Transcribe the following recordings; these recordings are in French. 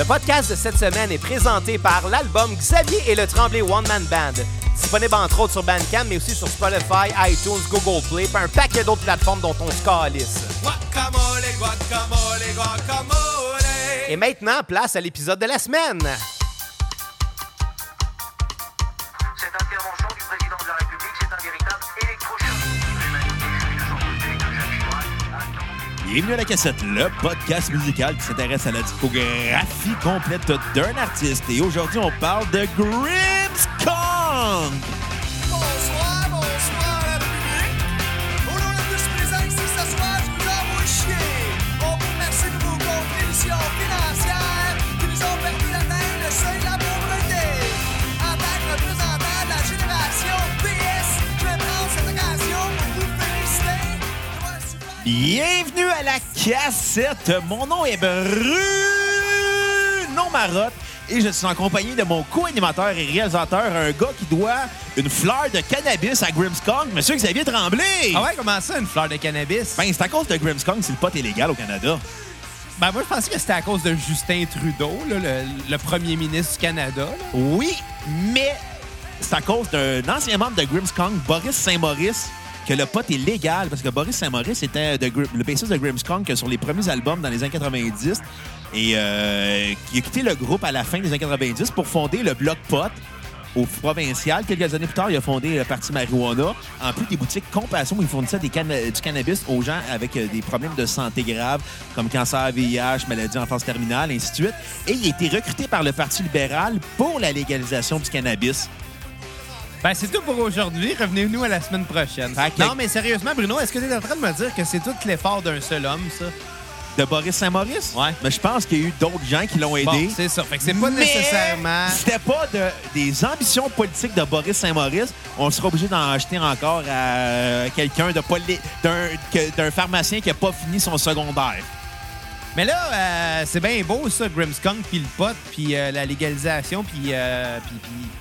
Le podcast de cette semaine est présenté par l'album Xavier et le Tremblay One Man Band. Disponible entre autres sur Bandcamp, mais aussi sur Spotify, iTunes, Google Play, puis un paquet d'autres plateformes dont on se calisse. Guacamole, guacamole, guacamole. Et maintenant, place à l'épisode de la semaine. Bienvenue à la cassette, le podcast musical qui s'intéresse à la discographie complète d'un artiste. Et aujourd'hui, on parle de Grimmskong. Bienvenue à la cassette. Mon nom est Bruno Marotte et je suis en compagnie de mon co-animateur et réalisateur, un gars qui doit une fleur de cannabis à Grimmskong, Monsieur Xavier Tremblay. Ah ouais, comment ça, une fleur de cannabis? Ben, c'est à cause de Grimmskong si le pot est légal au Canada. Ben, moi, je pensais que c'était à cause de Justin Trudeau, là, le, le premier ministre du Canada. là. Oui, mais c'est à cause d'un ancien membre de Grimmskong, Boris Saint-Maurice, que le pot est légal. Parce que Boris Saint-Maurice était le bassiste de Grimmskong que sur les premiers albums dans les années 90 et euh, a quitté le groupe à la fin des années 90 pour fonder le Bloc Pot au provincial. Quelques années plus tard, il a fondé le Parti Marijuana. En plus des boutiques Compassion, où il fournissait du cannabis aux gens avec euh, des problèmes de santé graves, comme cancer, VIH, maladie en phase terminale, ainsi de suite. Et il a été recruté par le Parti libéral pour la légalisation du cannabis. Ben, c'est tout pour aujourd'hui. Revenez-nous à la semaine prochaine. Non, mais sérieusement, Bruno, est-ce que tu es en train de me dire que c'est tout l'effort d'un seul homme, ça? De Boris Saint-Maurice? Ouais. Mais je pense qu'il y a eu d'autres gens qui l'ont aidé. Bon, c'est ça. Fait que c'est pas Mais nécessairement... C'était pas de- des ambitions politiques de Boris Saint-Maurice. On sera obligé d'en acheter encore à quelqu'un d'un pharmacien qui a pas fini son secondaire. Mais là, euh, c'est bien beau, ça, Grimmskunk, puis le pot, puis euh, la légalisation, puis... euh,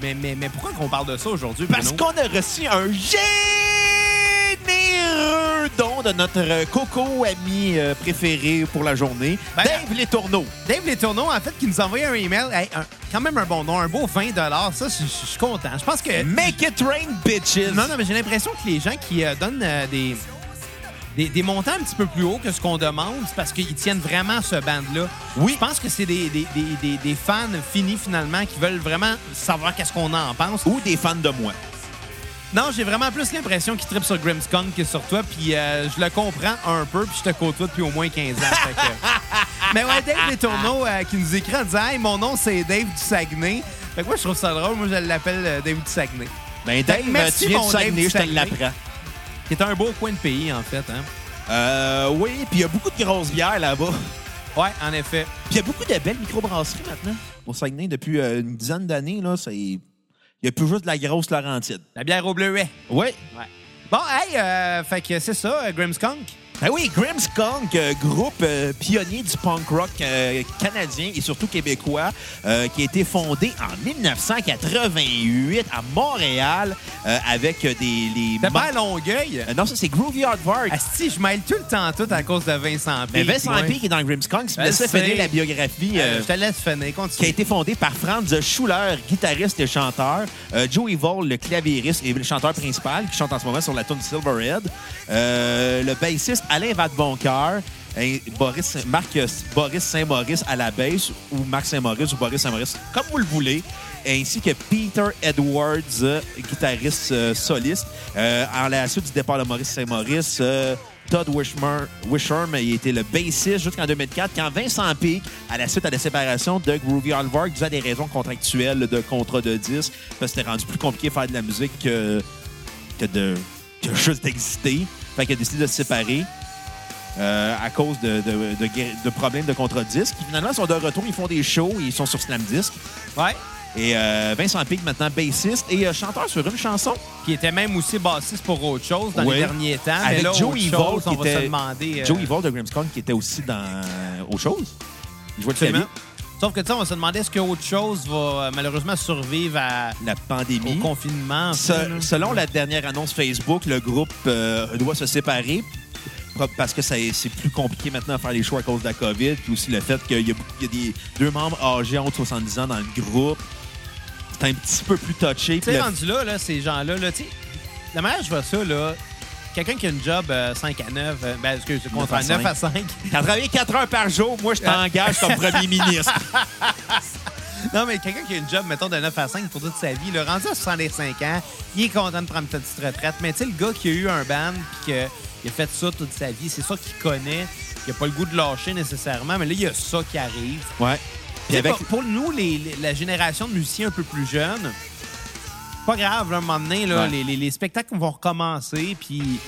mais, mais, mais pourquoi qu'on parle de ça aujourd'hui? Parce qu'on a reçu un généreux don de notre coco ami euh, préféré pour la journée, Ben, Dave Les Tourneaux. Dave Les Tourneaux, en fait, qui nous a envoyé un email. Hey, un- quand même un bon nom, un beau 20 Ça, je suis content. Je pense que... Make it rain, bitches! Non, non, mais j'ai l'impression que les gens qui donnent des, des, des montants un petit peu plus hauts que ce qu'on demande, c'est parce qu'ils tiennent vraiment ce band-là. Oui. Je pense que c'est des, des, des, fans finis, finalement, qui veulent vraiment savoir qu'est-ce qu'on en pense. Ou des fans de moi. Non, j'ai vraiment plus l'impression qu'ils trippent sur Grimmskunk que sur toi, puis euh, je le comprends un peu, puis je te côtoie depuis au moins 15 ans. fait que- Mais ouais, Dave Les Tourneaux euh, qui nous écrit en disant « Hey, mon nom, c'est Dave du Saguenay. » Fait que moi, je trouve ça drôle. Moi, je l'appelle euh, Dave du Saguenay. Ben, Dave, Merci, tu viens du Dave Saguenay, du je te l'apprends. Qui est un beau coin de pays, en fait. Hein? Euh, oui, puis il y a beaucoup de grosses bières là-bas. Ouais, en effet. Puis il y a beaucoup de belles microbrasseries maintenant. Au Saguenay, depuis euh, une dizaine d'années, là, c'est... il n'y a plus juste de la grosse Laurentide. La bière au bleuet. Oui. Ouais. Bon, hey, euh, fait que c'est ça, euh, Grimmskunk. Ben oui, Grimmskunk, euh, groupe euh, pionnier du punk rock euh, canadien et surtout québécois, qui a été fondé en 1988 à Montréal avec des... Les pas à Longueuil? Non, ça, c'est Groovy Hardvark. Asti, je mêle tout le temps tout à cause de Vincent P. Mais Vincent Ouais. P. qui est dans Grimmskunk, c'est Je laissé sais. finir la biographie... Je te laisse finir, qui a continue. été fondé par Franz Schuller, guitariste et chanteur, Joey Vol, le claviériste et le chanteur principal, qui chante en ce moment sur la tune Silverhead, le bassiste Alain Vadeboncoeur, Boris, Marc Boris Saint-Maurice à la basse, ou Marc Saint-Maurice ou Boris Saint-Maurice, comme vous le voulez, ainsi que Peter Edwards, guitariste euh, soliste. Euh, en la suite du départ de Maurice Saint-Maurice, euh, Todd Wishmer, il était le bassiste jusqu'en 2004, quand Vincent Peake, à la suite à la séparation de Groovy Allvark, dû à des raisons contractuelles de contrat de disque, parce que c'était rendu plus compliqué de faire de la musique que, que de que juste d'exister. Fait qu'il a décidé de se séparer. Euh, à cause de, de, de guer- de problèmes de contrat de disque. Finalement, ils sont de retour, ils font des shows, ils sont sur Slam Disc. Ouais. Et euh, Vincent Pig, maintenant bassiste et euh, chanteur sur une chanson. Qui était même aussi bassiste pour autre chose dans Ouais. les derniers temps. Avec mais là, Joe Evil, chose, qui on va se était- demander... Joe Evil de Grimmskong, qui était aussi dans Autre chose. Il jouait de. Sauf que, tu sais, on va se demander est-ce que autre chose va malheureusement survivre à- La au pandémie. confinement. Ça, là? selon la dernière annonce Facebook, le groupe euh, doit se séparer parce que c'est plus compliqué maintenant de faire les shows à cause de la COVID, puis aussi le fait qu'il y a, il y a des, deux membres âgés en haut de 70 ans dans le groupe. C'est un petit peu plus touché. Tu sais, le- rendu là, là, ces gens-là, là, tu sais, la manière que je vois ça, là, quelqu'un qui a une job euh, 5 à 9, euh, ben, excuse, contraire, 9 à 5. T'as travaillé 4 heures par jour, moi je t'engage comme premier ministre. non, mais quelqu'un qui a une job, mettons, de 9 à 5 pour toute sa vie, là, rendu à 65 ans, il est content de prendre une petite retraite. Mais tu sais, le gars qui a eu un band puis qui a fait ça toute sa vie, c'est ça qu'il connaît, qui a pas le goût de lâcher nécessairement, mais là, il y a ça qui arrive. Ouais. Puis avec, pour, pour nous, les- les- la génération de musiciens un peu plus jeunes, pas grave, là, un moment donné, là, Ouais. les, les- les spectacles vont recommencer, puis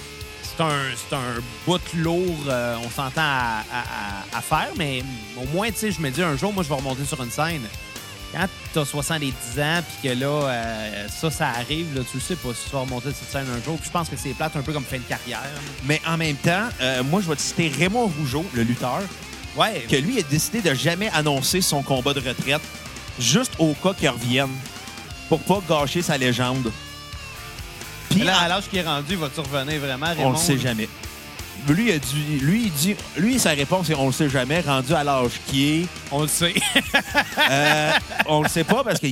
c'est un, c'est un bout lourd, euh, on s'entend à, à- à- à faire, mais au moins, tu sais, je me dis, un jour, moi, je vais remonter sur une scène. Quand t'as 70 ans, puis que là, euh, ça, ça arrive, là, tu sais pas si tu vas remonter sur cette scène un jour. Puis je pense que c'est plate un peu comme fin de carrière. mais en même temps, euh, moi je vais te citer Raymond Rougeau, le lutteur, Ouais. que lui a décidé de jamais annoncer son combat de retraite, juste au cas qu'il revienne, pour pas gâcher sa légende. Puis là, à l'âge qu'il est rendu, va-tu revenir vraiment, on Raymond? le sait jamais. Lui, il a dit, lui, il dit, lui, sa réponse est on le sait jamais, rendu à l'âge qui est. On le sait. Euh, on le sait pas parce que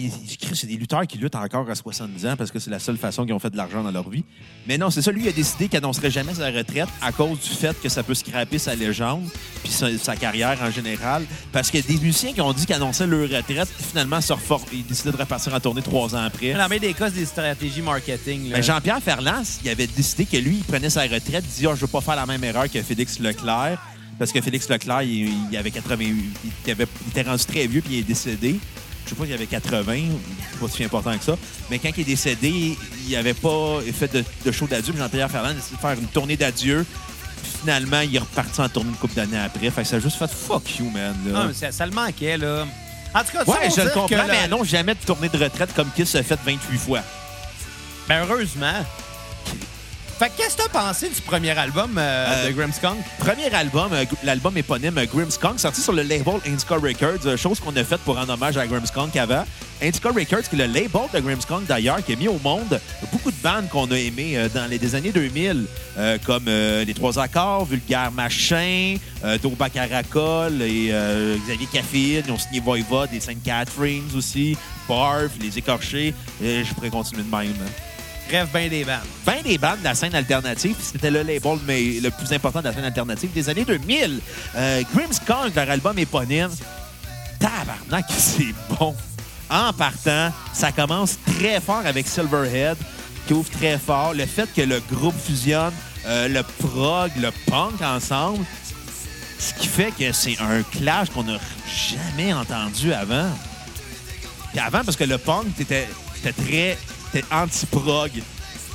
c'est des lutteurs qui luttent encore à 70 ans parce que c'est la seule façon qu'ils ont fait de l'argent dans leur vie. Mais non, c'est ça. Lui, il a décidé qu'il n'annoncerait jamais sa retraite à cause du fait que ça peut scraper sa légende puis sa, sa carrière en général. Parce a des musiciens qui ont dit qu'ils annonçaient leur retraite finalement se ils décidaient de repartir en tournée trois ans après. Dans meilleur des cas, c'est des stratégies marketing. là. Mais Jean-Pierre Ferland, il avait décidé que lui, il prenait sa retraite, il dit Ah, Je veux pas faire la même erreur que Félix Leclerc. Parce que Félix Leclerc, il, il avait 88. Il, avait- il était rendu très vieux puis il est décédé. Je sais pas s'il avait 80, c'est pas si important que ça. Mais quand il est décédé, il avait pas fait de, de show d'adieu. Jean-Pierre Ferland a décidé de faire une tournée d'adieu. Finalement, il est reparti en tournée une couple d'années après. Fait que ça a juste fait fuck you, man. là. Non, mais ça, ça le manquait, là. En tout cas, ouais, je le comprends, la- mais non, jamais de tournée de retraite comme Kiss a fait 28 fois. Ben, heureusement. Fait que qu'est-ce que t'as pensé du premier album euh, Euh, de Grimmskunk? Premier album, euh, l'album éponyme Grimmskunk, sorti sur le label Indica Records, chose qu'on a faite pour rendre hommage à Grimmskunk avant. Indica Records, qui est le label de Grimmskunk d'ailleurs, qui a mis au monde beaucoup de bandes qu'on a aimées euh, dans les des années 2000, euh, comme Les Trois Accords, Vulgaire Machin, Doba Caracol et euh, Xavier Caffine. Ils ont signé Voivod, les Sainte Catherines aussi, Barf, Les Écorchés. Et je pourrais continuer de même. hein. Bref, ben des bandes. Ben des bandes de la scène alternative. C'était le label le plus important de la scène alternative des années 2000. Euh, Grimmskunk, leur album éponyme. Tabarnak, c'est bon. En partant, ça commence très fort avec Silverhead, qui ouvre très fort. Le fait que le groupe fusionne euh, le prog, le punk ensemble, ce qui fait que c'est un clash qu'on n'a jamais entendu avant. Puis avant, parce que le punk, c'était très c'était anti-prog.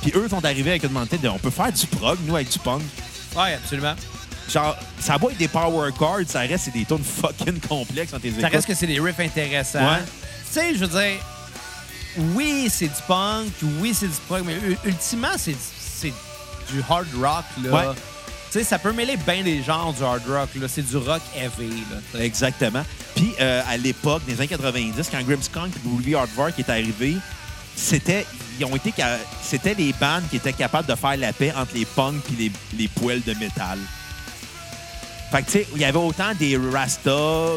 Puis eux sont arrivés avec une mentalité de on peut faire du prog, nous, avec du punk. Ouais, absolument. Genre, ça va être des power chords, ça reste des tunes fucking complexes quand t'es Ça reste que c'est des riffs intéressants. Ouais. Tu sais, je veux dire, oui, c'est du punk, oui, c'est du prog, mais ultimement, c'est c'est du hard rock, là. Ouais. Tu sais, ça peut mêler bien des genres du hard rock, là. C'est du rock heavy, là. Exactement. Puis euh, à l'époque, des années 90, quand Grimmskunk et Groovy Hardwork est arrivé, c'était ils ont été c'était les bandes qui étaient capables de faire la paix entre les punks et les, les poêles de métal. Fait que tu sais, il y avait autant des Rasta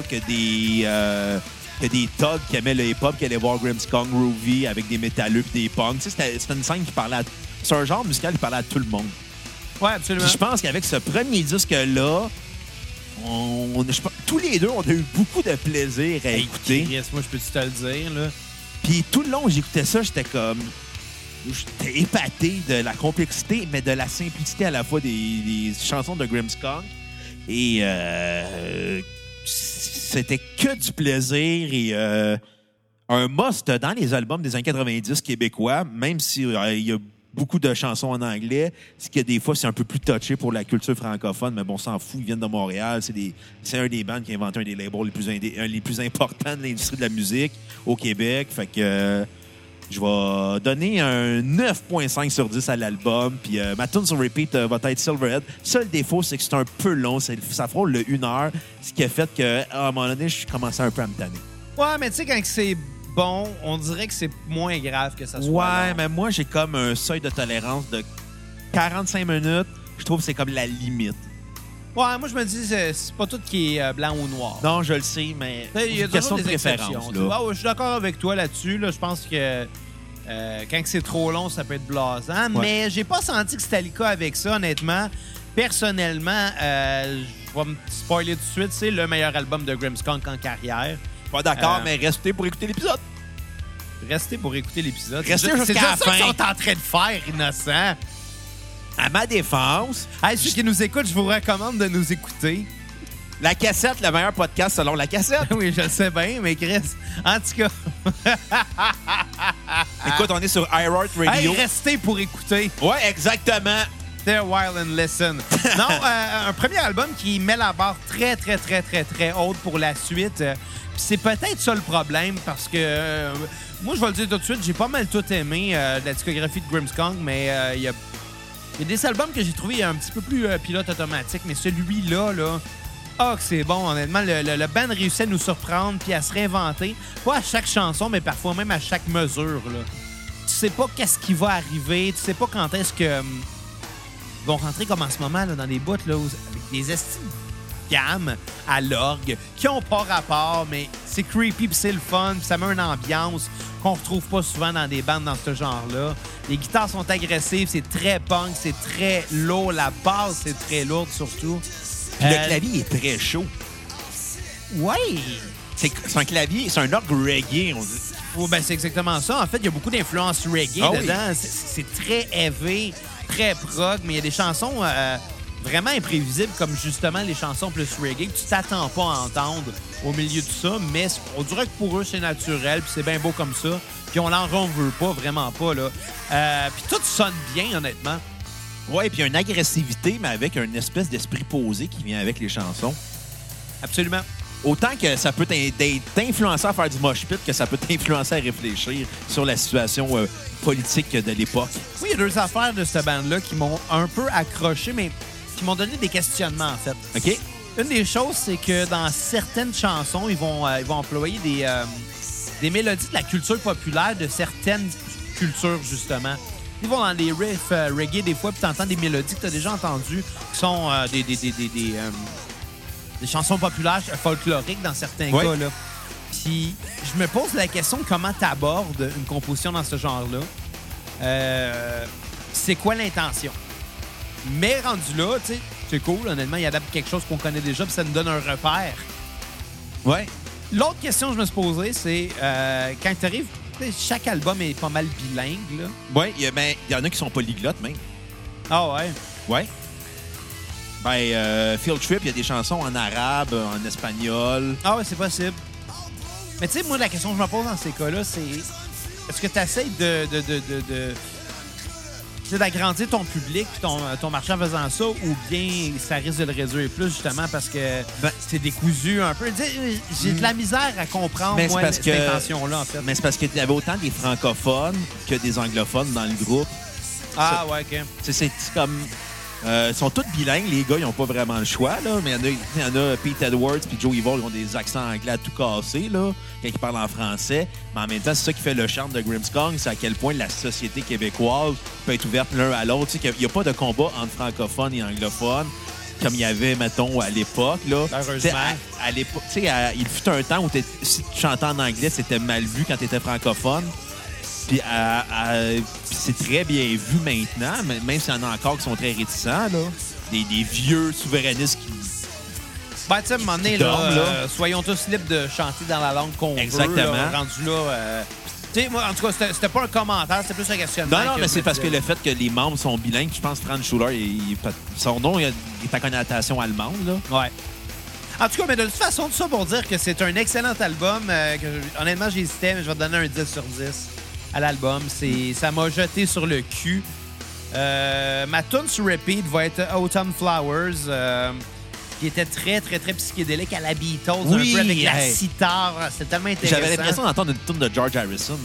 que des euh, que des thugs qui aimaient le hip-hop qui allaient voir Grimmskunk, Groovy avec des métalleux et des punks. Tu sais, C'était une scène qui parlait à... C'est un genre musical qui parlait à tout le monde. Ouais, absolument. Je pense qu'avec ce premier disque-là, on, tous les deux, on a eu beaucoup de plaisir à écouter. Moi, je peux te le dire, là? Puis tout le long où j'écoutais ça, j'étais comme. J'étais épaté de la complexité, mais de la simplicité à la fois des, chansons de Grimmskunk. Et euh, c'était que du plaisir et euh, un must dans les albums des années 90 québécois, même s'il y a beaucoup de chansons en anglais, ce qui des fois c'est un peu plus touché pour la culture francophone, mais bon, on s'en fout, ils viennent de Montréal, c'est un des bands qui a inventé un des labels les plus, importants de l'industrie de la musique au Québec, fait que euh, je vais donner un 9.5 sur 10 à l'album. Puis euh, ma tune sur repeat euh, va être Silverhead. Seul défaut, c'est que c'est un peu long. Ça frôle le 1 heure, ce qui a fait que à un moment donné, je commençais un peu à me tanner. Ouais, mais tu sais, quand c'est bon, on dirait que c'est moins grave que ça soit. Ouais, long. mais moi, j'ai comme un seuil de tolérance de 45 minutes. Je trouve que c'est comme la limite. Ouais, moi, je me dis, c'est pas tout qui est euh, blanc ou noir. Non, je le sais, mais Il y a une question de des préférence. là. Ah ouais, je suis d'accord avec toi là-dessus. Là. Je pense que euh, quand c'est trop long, ça peut être blasant. Ouais. Mais j'ai pas senti que c'était le cas avec ça, honnêtement. Personnellement, euh, je vais me spoiler tout de suite. C'est le meilleur album de Grimmskunk en carrière. Pas d'accord, Euh, mais restez pour écouter l'épisode. Restez pour écouter l'épisode. Restez C'est juste- jusqu'à c'est la juste ça qu'ils sont en train de faire, innocent. À ma défense, Hey, ceux qui nous écoutent, je vous recommande de nous écouter. la cassette, le meilleur podcast selon la cassette. oui, je le sais bien, mais Chris, en tout cas, Écoute, on est sur iRart Radio. restez pour écouter. ouais, exactement. A while and listen. non, euh, un premier album qui met la barre très, très, très, très, très haute pour la suite. Euh, c'est peut-être ça le problème parce que euh, moi, je vais le dire tout de suite, j'ai pas mal tout aimé euh, de la discographie de Grimmskong, mais euh, il y, a, des albums que j'ai trouvé un petit peu plus pilote automatique, mais celui-là, là, ah, que c'est bon, honnêtement. Le, le, band réussit à nous surprendre puis à se réinventer. Pas à chaque chanson, mais parfois même à chaque mesure. Là. Tu sais pas qu'est-ce qui va arriver, tu sais pas quand est-ce que. hum, ils vont rentrer comme en ce moment là, dans des bouts là, avec des estimes à l'orgue qui ont pas rapport, mais c'est creepy puis c'est le fun, puis ça met une ambiance qu'on retrouve pas souvent dans des bandes dans ce genre-là. Les guitares sont agressives, c'est très punk, c'est très lourd, la basse c'est très lourde surtout. Euh, le clavier est très chaud. Ouais. C'est un clavier, c'est un orgue reggae, on dit. Oh, ben, c'est exactement ça. En fait, il y a beaucoup d'influences reggae Ah oui. dedans. C'est- C'est très heavy, très prog, mais il y a des chansons euh, vraiment imprévisibles, comme justement les chansons plus reggae, que tu t'attends pas à entendre au milieu de ça, mais on dirait que pour eux, c'est naturel, puis c'est bien beau comme ça. Puis on l'en veut pas, vraiment pas. là. Euh, puis tout sonne bien, honnêtement. Ouais, puis il y a une agressivité, mais avec une espèce d'esprit posé qui vient avec les chansons. Absolument. Autant que ça peut t'influencer à faire du mosh pit que ça peut t'influencer à réfléchir sur la situation euh, politique de l'époque. Oui, il y a deux affaires de cette bande-là qui m'ont un peu accroché, mais qui m'ont donné des questionnements, en fait. OK? Une des choses, c'est que dans certaines chansons, ils vont, euh, ils vont employer des, euh, des mélodies de la culture populaire de certaines cultures, justement. Ils vont dans les riffs euh, reggae des fois, puis t'entends des mélodies que t'as déjà entendues, qui sont euh, des, des, des, des, des, euh, des chansons populaires folkloriques dans certains cas. Là. Puis je me pose la question de comment t'abordes une composition dans ce genre-là? Euh, c'est quoi l'intention? Mais rendu là, tu sais, c'est cool. Honnêtement, il adapte quelque chose qu'on connaît déjà, puis ça nous donne un repère. Ouais. L'autre question que je me suis posée, c'est euh, quand tu arrives, chaque album est pas mal bilingue. Là. Ouais, il y, ben, y en a qui sont polyglottes, même. Ah ouais? Ouais. Ben, euh, Field Trip, il y a des chansons en arabe, en espagnol. Ah ouais, c'est possible. Mais tu sais, moi, la question que je me pose dans ces cas-là, c'est est-ce que tu essaies de, d'agrandir ton public ton, ton marché en faisant ça ou bien ça risque de le réduire plus justement parce que Ben- c'est décousu un peu. Sais, J'ai de la misère à comprendre Mais c'est moi, parce cette que- intention-là en fait. Mais c'est parce qu'il y avait autant des francophones que des anglophones dans le groupe. Ah ouais, ok. C'est comme. Euh, ils sont tous bilingues, les gars, ils n'ont pas vraiment le choix, là. Mais il y en a, il y en a Pete Edwards puis Joe Evil, ils ont des accents anglais à tout casser, là, quand ils parlent en français. Mais en même temps, c'est ça qui fait le charme de Grimmskong, c'est à quel point la société québécoise peut être ouverte l'un à l'autre. Qu'il n'y a pas de combat entre francophones et anglophones, comme il y avait, mettons, à l'époque, là. Heureusement. À- à l'époque, tu sais, à- il fut un temps où si tu chantais en anglais, c'était mal vu quand tu étais francophone. Puis à- puis c'est très bien vu maintenant, même s'il y en a encore qui sont très réticents, là. Des, des vieux souverainistes qui. Ben, tu sais, à un moment donné, là, euh, soyons tous libres de chanter dans la langue qu'on veut. Exactement. là, rendu là. euh, tu sais, moi, en tout cas, c'était- pas un commentaire, c'était plus un questionnement. Non, non, que mais c'est parce que le fait que les membres sont bilingues, je pense que Franz Schuller, il- il- son nom, il est à connotation allemande, là. Ouais. En tout cas, mais de toute façon, tout ça pour dire que c'est un excellent album. euh, que honnêtement, j'hésitais, mais je vais te donner un 10 sur 10 à l'album. C'est, ça m'a jeté sur le cul. Euh, ma tune sur repeat va être Autumn Flowers, euh, qui était très, très, très psychédélique à la Beatles, Oui, un peu avec la sitar. C'était tellement intéressant. J'avais l'impression d'entendre une tune de George Harrison.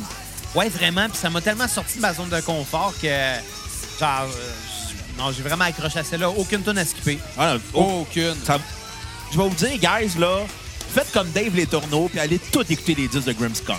Ouais, vraiment. Puis ça m'a tellement sorti de ma zone de confort que, genre, euh, non, j'ai vraiment accroché à celle-là. Aucune tune à skipper. Ah, Aucune. ça- je vais vous dire, guys, là, faites comme Dave Les Tourneaux, puis allez tout écouter les disques de Grimmskong.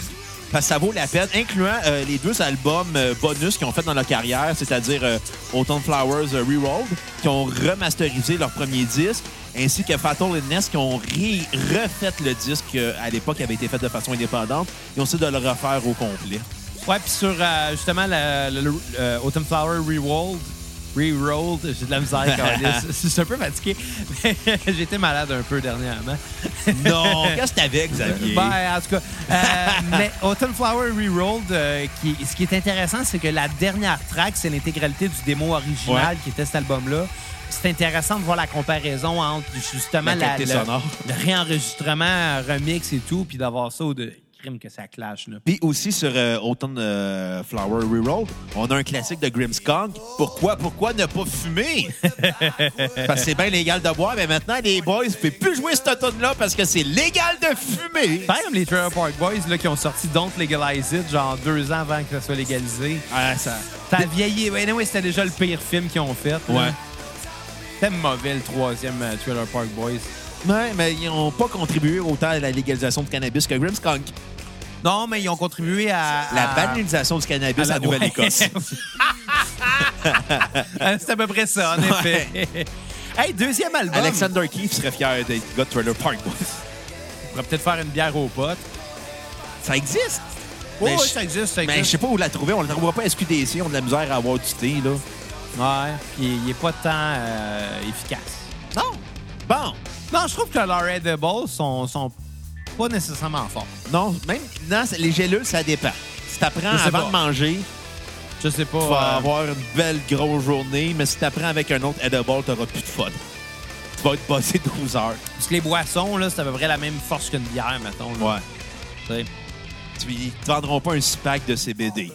Ça vaut la peine, incluant euh, les deux albums euh, bonus qu'ils ont fait dans leur carrière, c'est-à-dire euh, Autumn Flowers Rerolled, qui ont remasterisé leur premier disque, ainsi que Fatal Illness, qui ont refait le disque à l'époque qui avait été fait de façon indépendante. Ils ont essayé de le refaire au complet. Ouais, puis sur justement Autumn Flower Rerolled, Rerolled, j'ai de la misère, câlisse. Je suis un peu fatigué. J'étais malade un peu dernièrement. Non, qu'est-ce que t'avais, Xavier? Ben, en tout cas, euh, mais Autumn Flower Rerolled, euh, qui, ce qui est intéressant, c'est que la dernière track, c'est l'intégralité du démo original Ouais. qui était cet album-là. C'est intéressant de voir la comparaison entre justement La le, le réenregistrement, remix et tout, puis d'avoir ça au de crime que ça clash. Là. Puis aussi sur euh, Autumn euh, Flower Reroll, on a un classique de Grimmskunk. Pourquoi, pourquoi ne pas fumer? parce que c'est bien légal de boire, mais maintenant, les boys ne peuvent plus jouer cette automne-là parce que c'est légal de fumer. Pareil comme les Trailer Park Boys là, qui ont sorti Don't Legalize It, genre deux ans avant que ça soit légalisé. Ah, ça... Ça a vieilli. Ouais, anyway, c'était déjà le pire film qu'ils ont fait. Ouais. C'était mauvais, le troisième euh, Trailer Park Boys. Ouais, mais ils n'ont pas contribué autant à la légalisation du cannabis que Grimmskunk. Non, mais ils ont contribué à... La banalisation du cannabis à Nouvelle-Écosse. Euh, C'est à peu près ça, en effet. hey, deuxième album. Alexander Keith serait fier d'être gars de Trailer Park Boys. On pourrait peut-être faire une bière aux potes. Ça existe. Oh, oui, ça existe, ça Mais je existe. sais pas où la trouver. On la trouvera pas à SQDC. On a de la misère à avoir du thé, là. Ouais, puis il est pas tant euh, efficace. Non. Bon. Non, je trouve que leurs edibles sont, sont pas nécessairement forts. Non, même les gélules, ça dépend. Si t'apprends avant pas. de manger, Je sais pas. tu vas euh, avoir une belle grosse journée, mais si t'apprends avec un autre edible, t'auras plus de fun. Tu vas être passé 12 heures. Parce que les boissons, là, c'est à peu près la même force qu'une bière, mettons. là. Ouais. Tu sais, Tu, ils te vendront pas un six pack de CBD.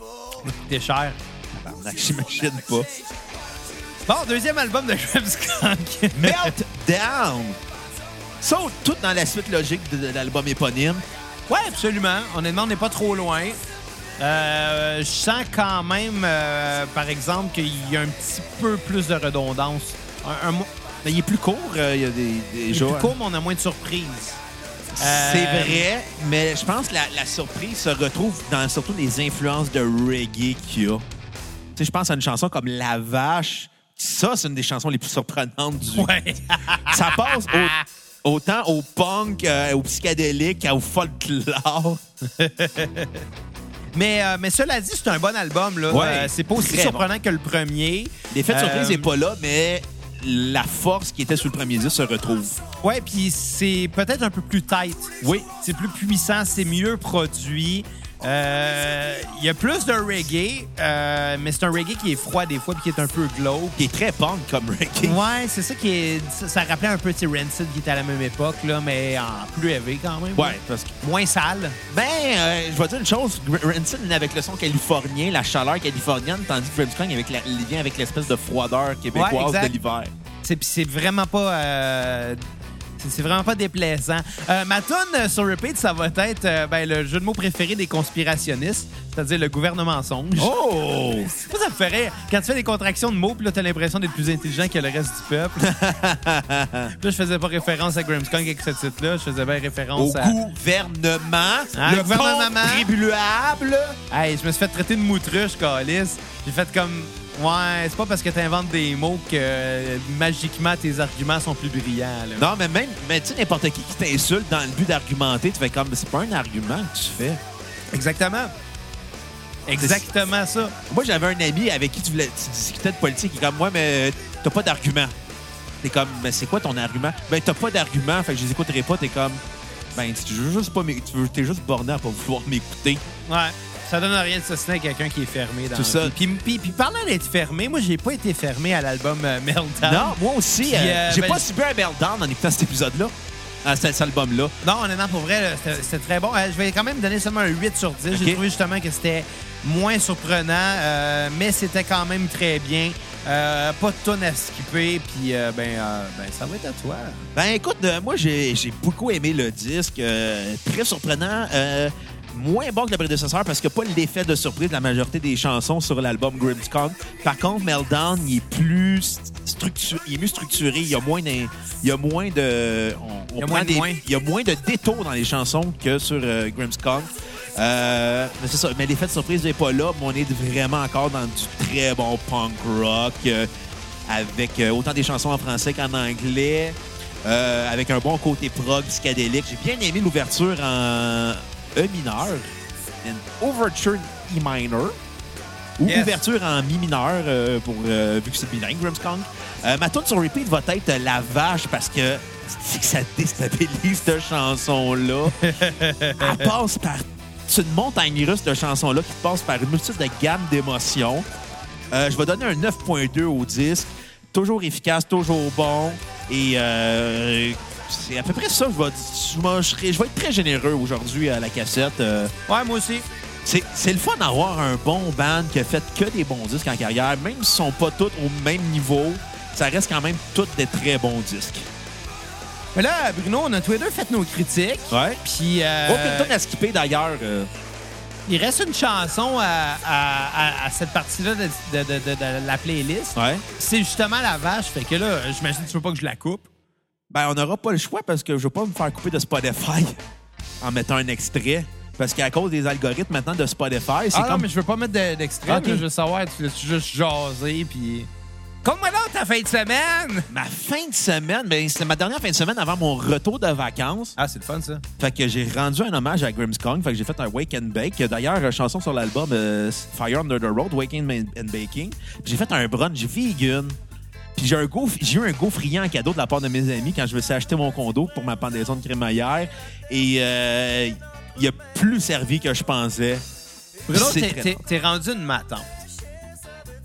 T'es cher. J'imagine pas. Bon, deuxième album de Grimmskunk. Meltdown! Ça, tout dans la suite logique de, de l'album éponyme. Ouais, absolument. Honnêtement, on n'est pas trop loin. Euh, je sens quand même, euh, par exemple, qu'il y a un petit peu plus de redondance. Un, un mo- Mais il est plus court, euh, il y a des, des il est plus court, mais on a moins de surprises. C'est vrai, mais je pense que la, la surprise se retrouve dans surtout les influences de reggae qu'il y a. Tu sais, je pense à une chanson comme La Vache. Ça, c'est une des chansons les plus surprenantes du. Ouais. Ça passe au- autant au punk, euh, au psychédélique, au folklore. mais, euh, mais cela dit, c'est un bon album. Là. Ouais, Euh, c'est pas aussi surprenant que le premier. L'effet de surprise n'est pas là, mais la force qui était sur le premier disque se retrouve. Ouais, puis c'est peut-être un peu plus tight. Oui. C'est plus puissant, c'est mieux produit. Euh, Il y a plus de reggae, euh, mais c'est un reggae qui est froid des fois puis qui est un peu glauque. Qui est très punk comme reggae. Ouais, c'est ça qui est. Ça, ça rappelait un peu Rancid qui était à la même époque, là, mais en plus élevé quand même. Ouais, parce que Moins sale. Ben, euh, je vais dire une chose. Rancid venait avec le son californien, la chaleur californienne, tandis que Grimmskong avec la, il vient avec l'espèce de froideur québécoise Ouais, de l'hiver. C'est vraiment pas. euh, c'est- vraiment pas déplaisant. Euh, ma tune sur repeat, ça va être euh, ben, le jeu de mots préféré des conspirationnistes, c'est-à-dire le gouvernement mensonge. Oh! Ça me fait rire. Quand tu fais des contractions de mots, puis là, t'as l'impression d'être plus intelligent que le reste du peuple. là, je faisais pas référence à Grimmskong avec ce titre-là. Je faisais bien Au référence à... gouvernement, Ah, le gouvernement. contribuable. Hey, je me suis fait traiter de moutruche, Calis. J'ai fait comme... Ouais, c'est pas parce que t'inventes des mots que euh, magiquement tes arguments sont plus brillants. Là. Non, mais même, mais tu sais, n'importe qui qui t'insulte dans le but d'argumenter, tu fais comme, c'est pas un argument que tu fais. Exactement. Exactement ça. Moi, j'avais un ami avec qui tu, voulais, tu discutais de politique, qui est comme, moi, mais t'as pas d'argument. T'es comme, mais c'est quoi ton argument? Ben, t'as pas d'argument, fait que je les écouterai pas. T'es comme, ben, tu veux juste pas tu veux- t'es juste borné à pas vouloir m'écouter. Ouais. Ça donne rien de s'assiner à quelqu'un qui est fermé dans la ça. Puis, puis, puis parlant d'être fermé, moi, j'ai pas été fermé à l'album euh, Meltdown. Non, moi aussi, Puis, euh, euh, j'ai ben, pas subi un meltdown en écoutant cet épisode-là, à cet, album-là. Non, honnêtement, pour vrai, c'était très bon. Je vais quand même donner seulement un 8 sur 10. Ok. J'ai trouvé justement que c'était moins surprenant, euh, mais c'était quand même très bien. Euh, pas de tonne à skipper, puis euh, ben, ben, ça va être à toi. Ben écoute, moi j'ai beaucoup aimé le disque, très surprenant. Moins bon que le prédécesseur parce qu'il n'y a pas l'effet de surprise de la majorité des chansons sur l'album Grimmskong. Par contre, Meltdown, il est plus structuré, il est mieux structuré, il y a moins d'in- il y a moins de on- on Il y a moins de moins. il y a moins de détours dans les chansons que sur euh, Grimmskong. Euh, mais c'est ça, mais l'effet de surprise n'est pas là, mais on est vraiment encore dans du très bon punk rock euh, avec euh, autant des chansons en français qu'en anglais. euh, avec un bon côté prog psychédélique. J'ai bien aimé l'ouverture en E mineur, une overture E minor, ou Yes. ouverture en Mi mineur, euh, pour, euh, vu que c'est bilingue, Grimmskong. Euh, ma tune sur repeat va être La Vache parce que c'est que ça déstabilise cette chanson-là. Elle passe par c'est une montagne russe de chansons-là qui passe par une multitude de gammes d'émotions. Euh, je vais donner un 9.2 au disque. Toujours efficace, toujours bon. Et euh, c'est à peu près ça. Je vais, je vais- je vais être très généreux aujourd'hui à la cassette. Euh, Ouais, moi aussi. c'est c'est le fun d'avoir un bon band qui a fait que des bons disques en carrière. Même s'ils sont pas tous au même niveau, ça reste quand même tous des très bons disques. Mais là, Bruno, on a tous les deux fait nos critiques. Ouais. Puis euh, Aucune tonne à skipper d'ailleurs. euh, il reste une chanson à, à- à- à cette partie-là de, de- de- de- de la playlist. ouais. C'est justement la vache. Fait que là, j'imagine que tu veux pas que je la coupe. Ben, on n'aura pas le choix parce que je veux pas me faire couper de Spotify en mettant un extrait. Parce qu'à cause des algorithmes maintenant de Spotify, c'est Ah non, mais je veux pas mettre de- d'extrait. Ok. là, Je veux savoir, tu laisses juste jaser, puis... Comme-moi là ta fin de semaine! Ma fin de semaine, ben, c'est ma dernière fin de semaine avant mon retour de vacances. Ah, c'est le fun, ça. Fait que j'ai rendu un hommage à Grimmskong. Fait que j'ai fait un Wake and Bake. D'ailleurs, euh, chanson sur l'album euh, Fire Under the Road, Waking and Baking. Puis j'ai fait un brunch vegan. Puis j'ai un j'ai eu un gaufrier en cadeau de la part de mes amis quand je me suis acheté mon condo pour ma pendaison de crémaillère. Et euh, il a plus servi que je pensais. Bruno, t'es- rendu une matante.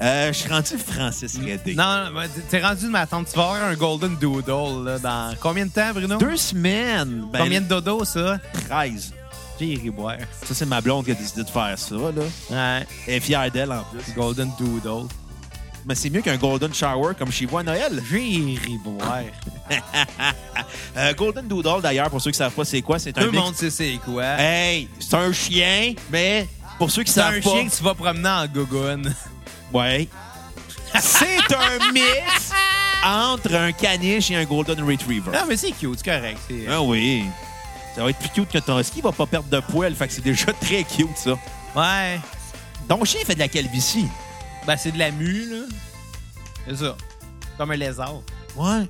Euh, je suis rendu Francis Redé. Non, non, t'es- rendu une matante. Tu vas avoir un golden doodle là, dans combien de temps, Bruno? Deux semaines. Ben, Combien de dodo, ça? 13. J'ai ri boire. Ça, c'est ma blonde qui a décidé de faire ça. Là. Ouais, Elle est fière d'elle en plus. golden doodle. Mais c'est mieux qu'un Golden Shower comme chez vous à Noël. J'ai ri boire. Euh, Golden Doodle, d'ailleurs, pour ceux qui savent pas c'est quoi, c'est Tout un le mix- monde sait c'est quoi. Hey, c'est un chien, mais pour ceux qui c'est savent un pas... chien que tu vas promener en gogoune. Ouais. c'est un mix entre un caniche et un Golden Retriever. Non, mais c'est cute, c'est correct. c'est- Ah oui. Ça va être plus cute que ton husky. Il va pas perdre de poils, fait que c'est déjà très cute, ça. Ouais. Ton chien fait de la calvitie. Ben, c'est de la mue, là. C'est ça. Comme un lézard. Ouais. Un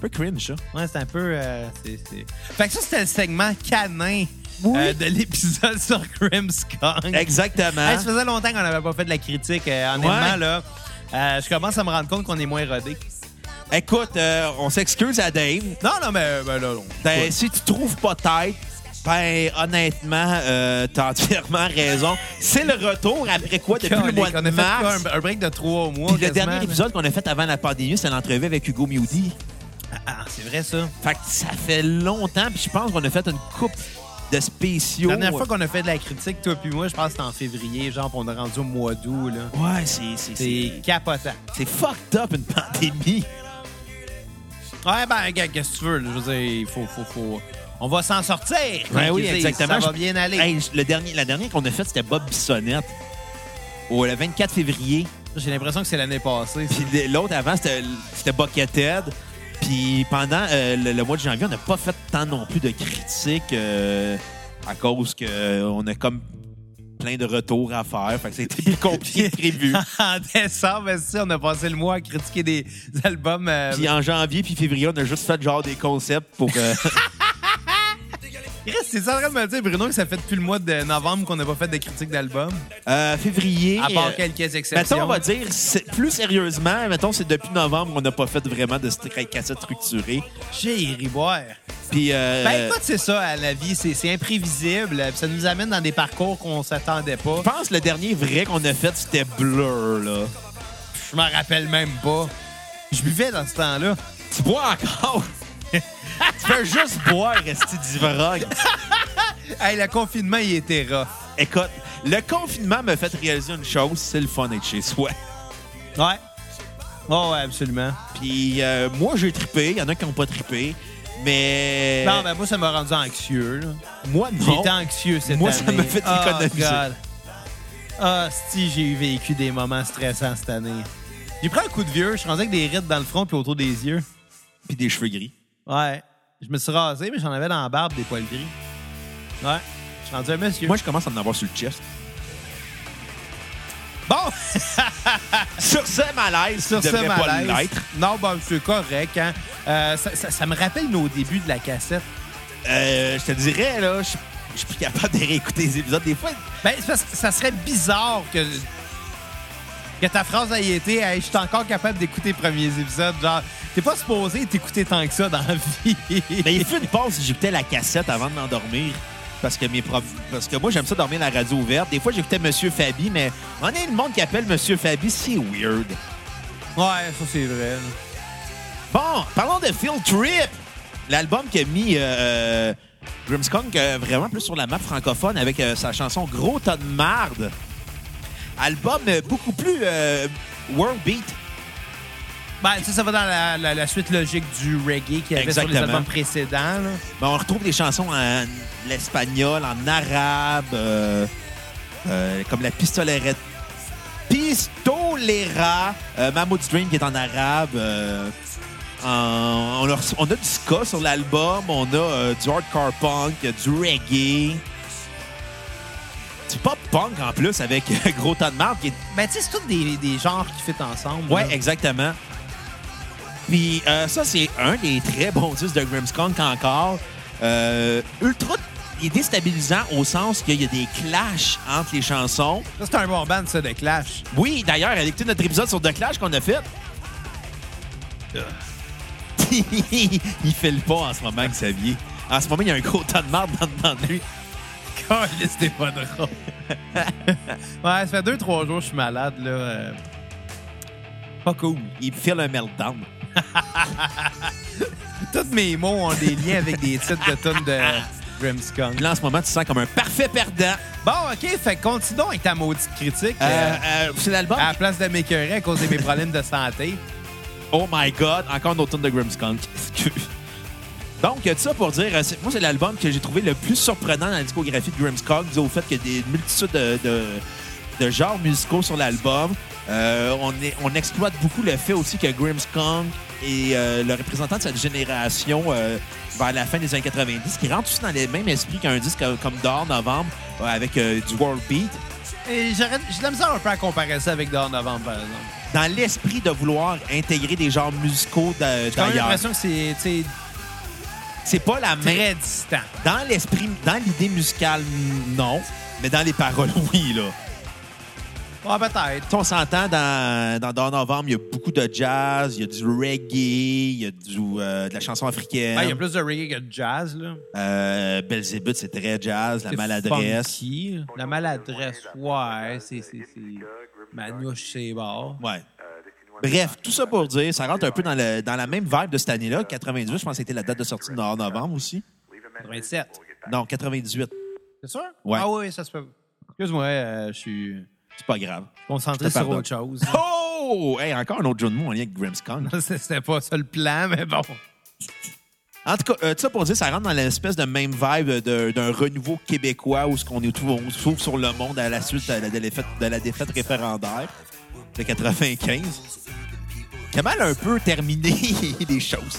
peu cringe, ça. Ouais, c'est un peu. euh, c'est- c'est- Fait que ça, c'était le segment canin euh, de l'épisode sur Grimmskong. Exactement. Hey, ça faisait longtemps qu'on n'avait pas fait de la critique. Euh, honnêtement, Ouais. là, euh, je commence à me rendre compte qu'on est moins rodé. Écoute, euh, on s'excuse à Dave. Non, non, mais ben, là, non. Ben, si tu trouves pas tête, ben, honnêtement, euh, t'as entièrement raison. C'est le retour après quoi depuis le mois on de a fait mars? quoi, un, un break de trois mois. Puis le dernier épisode qu'on a fait avant la pandémie, c'est l'entrevue avec Hugo Mewdy. Ah, c'est vrai, ça. Fait que ça fait longtemps, puis je pense qu'on a fait une coupe de spéciaux. La dernière fois qu'on a fait de la critique, toi puis moi, je pense que c'était en février, genre, on a rendu au mois d'août, là. Ouais, c'est... C'est, capotant. c'est fucked up, une pandémie. Ouais, ben, gars, qu'est-ce que tu veux? là? Je veux dire, il faut, faut, faut... On va s'en sortir! Ben oui, exactement. Ça va bien aller. Hey, le dernier, la dernière qu'on a faite, c'était Bob Bissonnette. Au, le 24 février. J'ai l'impression que c'est l'année passée. ça. Puis l'autre avant, c'était Buckethead. Puis pendant euh, le, le mois de janvier, on n'a pas fait tant non plus de critiques euh, à cause qu'on a comme plein de retours à faire. Fait que c'était plus compliqué que prévu. en décembre, si on a passé le mois à critiquer des albums. euh, Puis en janvier puis février, on a juste fait genre des concepts pour... Chris, t'es en train de me dire, Bruno, que ça fait depuis le mois de novembre qu'on n'a pas fait de critique d'album? euh, février... À part euh, quelques exceptions. Mettons, on va dire, plus sérieusement, mettons, c'est depuis novembre qu'on n'a pas fait vraiment de cassette structurée. J'ai ri boire. Puis... euh, Ben écoute, c'est ça, à la vie, c'est imprévisible. Ça nous amène dans des parcours qu'on s'attendait pas. je pense que le dernier vrai qu'on a fait, c'était Blur, là. Je m'en rappelle même pas. Je buvais dans ce temps-là. Tu bois encore? Tu fais juste boire, rester d'ivrogne. Hey, le confinement, il était rough. Écoute, le confinement m'a fait réaliser une chose, c'est le fun d'être chez soi. Ouais. Oh, ouais, absolument. Puis euh, moi, j'ai trippé, il y en a qui n'ont pas trippé, Mais. Non, ben moi, ça m'a rendu anxieux. là. moi, non. été anxieux cette Moi, année. ça m'a fait Oh, économiser. Ah, si, j'ai vécu des moments stressants cette année. J'ai pris un coup de vieux, je suis rendu avec des rides dans le front puis autour des yeux. Puis des cheveux gris. Ouais. Je me suis rasé, mais j'en avais dans la barbe des poils gris. Ouais. Je suis rendu un monsieur. Moi, je commence à en avoir sur le chest. bon! Sur ce malaise, Sur ce pas malaise. l'être. Non, ben, c'est correct. Hein. Euh, ça, ça- ça me rappelle nos débuts de la cassette. Euh, je te dirais, là, je je suis plus capable de réécouter les épisodes. Des fois, Ben, c'est parce que ça serait bizarre que, que ta phrase ait été hey, Je suis encore capable d'écouter les premiers épisodes. Genre, t'es pas supposé t'écouter tant que ça dans la vie. Mais il fait une pause, j'écoutais la cassette avant de m'endormir. Parce que mes profs... Parce que moi, j'aime ça dormir à la radio ouverte. Des fois, j'écoutais Monsieur Fabi, mais on est le monde qui appelle Monsieur Fabi, c'est weird. Ouais, ça, c'est vrai. Bon, parlons de Phil Trip. L'album qu'a mis euh, Grimmskunk euh, vraiment plus sur la map francophone avec euh, sa chanson Gros tas de marde. Album euh, beaucoup plus euh, world beat. Ben, sais, ça va dans la, la- la suite logique du reggae qu'il y avait sur les Exactement. albums précédents. là. Ben, on retrouve des chansons en l'espagnol, en arabe, euh, euh, comme la pistolera. Pistolera, euh, Dream qui est en arabe. en- on, a, on a du ska sur l'album, on a du hardcore punk, du reggae. Du pop punk en plus avec euh, Gros tas de marde qui est Ben, tu sais, c'est tous des, des genres qui fit ensemble. Ouais, là. exactement. Puis euh, ça, c'est un des très bons disques de Grimmskunk encore. Euh, ultra il est déstabilisant au sens qu'il y a des clashs entre les chansons. Ça, c'est un bon band, ça, de Clash. Oui, d'ailleurs, elle écouté notre épisode sur The Clash qu'on a fait. il fait le pas en ce moment, Xavier. En ce moment, il y a un gros tas de marde dans, dans lui. C'était pas drôle. ouais, ça fait deux, trois jours que je suis malade, là. euh. Pas cool. Il file un meltdown. Tous mes mots ont des liens avec des titres de tunes de Grimmskunk. Là, en ce moment, tu te sens comme un parfait perdant. Bon, OK, fait que continuons avec ta maudite critique. Euh, euh, euh, c'est l'album. à la place de m'écœurer à cause de mes problèmes de santé. Oh my God, encore autre tune de Grimmskunk. Excuse. Donc, tout ça pour dire, euh, c'est- moi, c'est l'album que j'ai trouvé le plus surprenant dans la discographie de Grimmskunk, dû au fait qu'il y a des multitudes de, de- de genres musicaux sur l'album. Euh, on, est- on exploite beaucoup le fait aussi que Grimmskunk est euh, le représentant de cette génération euh, vers la fin des années 90, qui rentre aussi dans le même esprit qu'un disque comme D'Or Novembre, avec du world beat. Et j'ai de la misère un peu à comparer ça avec Dawn Novembre, par exemple. Dans l'esprit de vouloir intégrer des genres musicaux d'a- J'ai d'ailleurs. l'impression que c'est C'est pas la très distant. Dans l'esprit, dans l'idée musicale, non. Mais dans les paroles, oui, là. Ouais, peut-être. On s'entend dans, dans Novembre, il y a beaucoup de jazz, il y a du reggae, il y a du, euh, de la chanson africaine. Ouais, Il y a plus de reggae que de jazz, là. Euh, Belzébuth, c'est très jazz, la maladresse. funky. La maladresse, ouais, c'est... c'est- c'est- Manouche, c'est bon. Ouais. Bref, tout ça pour dire, ça rentre un peu dans, le, dans la même vibe de cette année-là. 98, je pense que c'était la date de sortie de Novembre aussi. 27. Non, 98. C'est sûr? Ouais. Ah oui, ça se peut. Excuse-moi, euh, je suis C'est pas grave. concentré sur autre chose. Oh! Hey, encore un autre jeu de mots en lien avec Grimmskong. C'était pas ça le plan, mais bon. En tout cas, euh, tout ça pour dire, ça rentre dans l'espèce de même vibe d'un renouveau québécois où ce qu'on est tout, on se trouve sur le monde à la suite de la défaite, de la défaite référendaire de 95. Qui a mal un peu terminé les choses.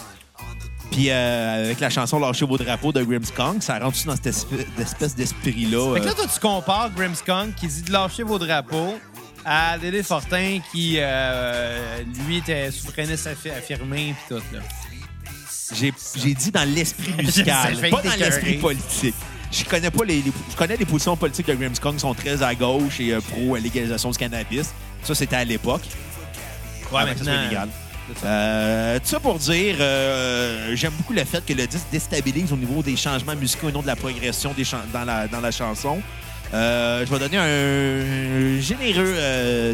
Puis euh, avec la chanson Lâchez vos drapeaux de Grimmskong, ça rentre dans cette espèce, d'esprit-là. Fait que euh, là, toi, tu compares Grimmskunk qui dit de lâcher vos drapeaux à Dédé Fortin qui, euh, lui, était souverainiste affi- affirmé pis tout, là. J'ai j'ai dit dans l'esprit musical, pas dans l'esprit politique. Je connais pas les, les- je connais les positions politiques de Grimmskong qui sont très à gauche et euh, pro euh, légalisation du cannabis. Ça c'était à l'époque. Ouais, avant que ce soit maintenant, illégal. c'est ça. Euh, tout ça pour dire, euh, j'aime beaucoup le fait que le disque déstabilise au niveau des changements musicaux et non de la progression des chan- dans, la, dans la chanson. Euh, je vais donner un généreux euh,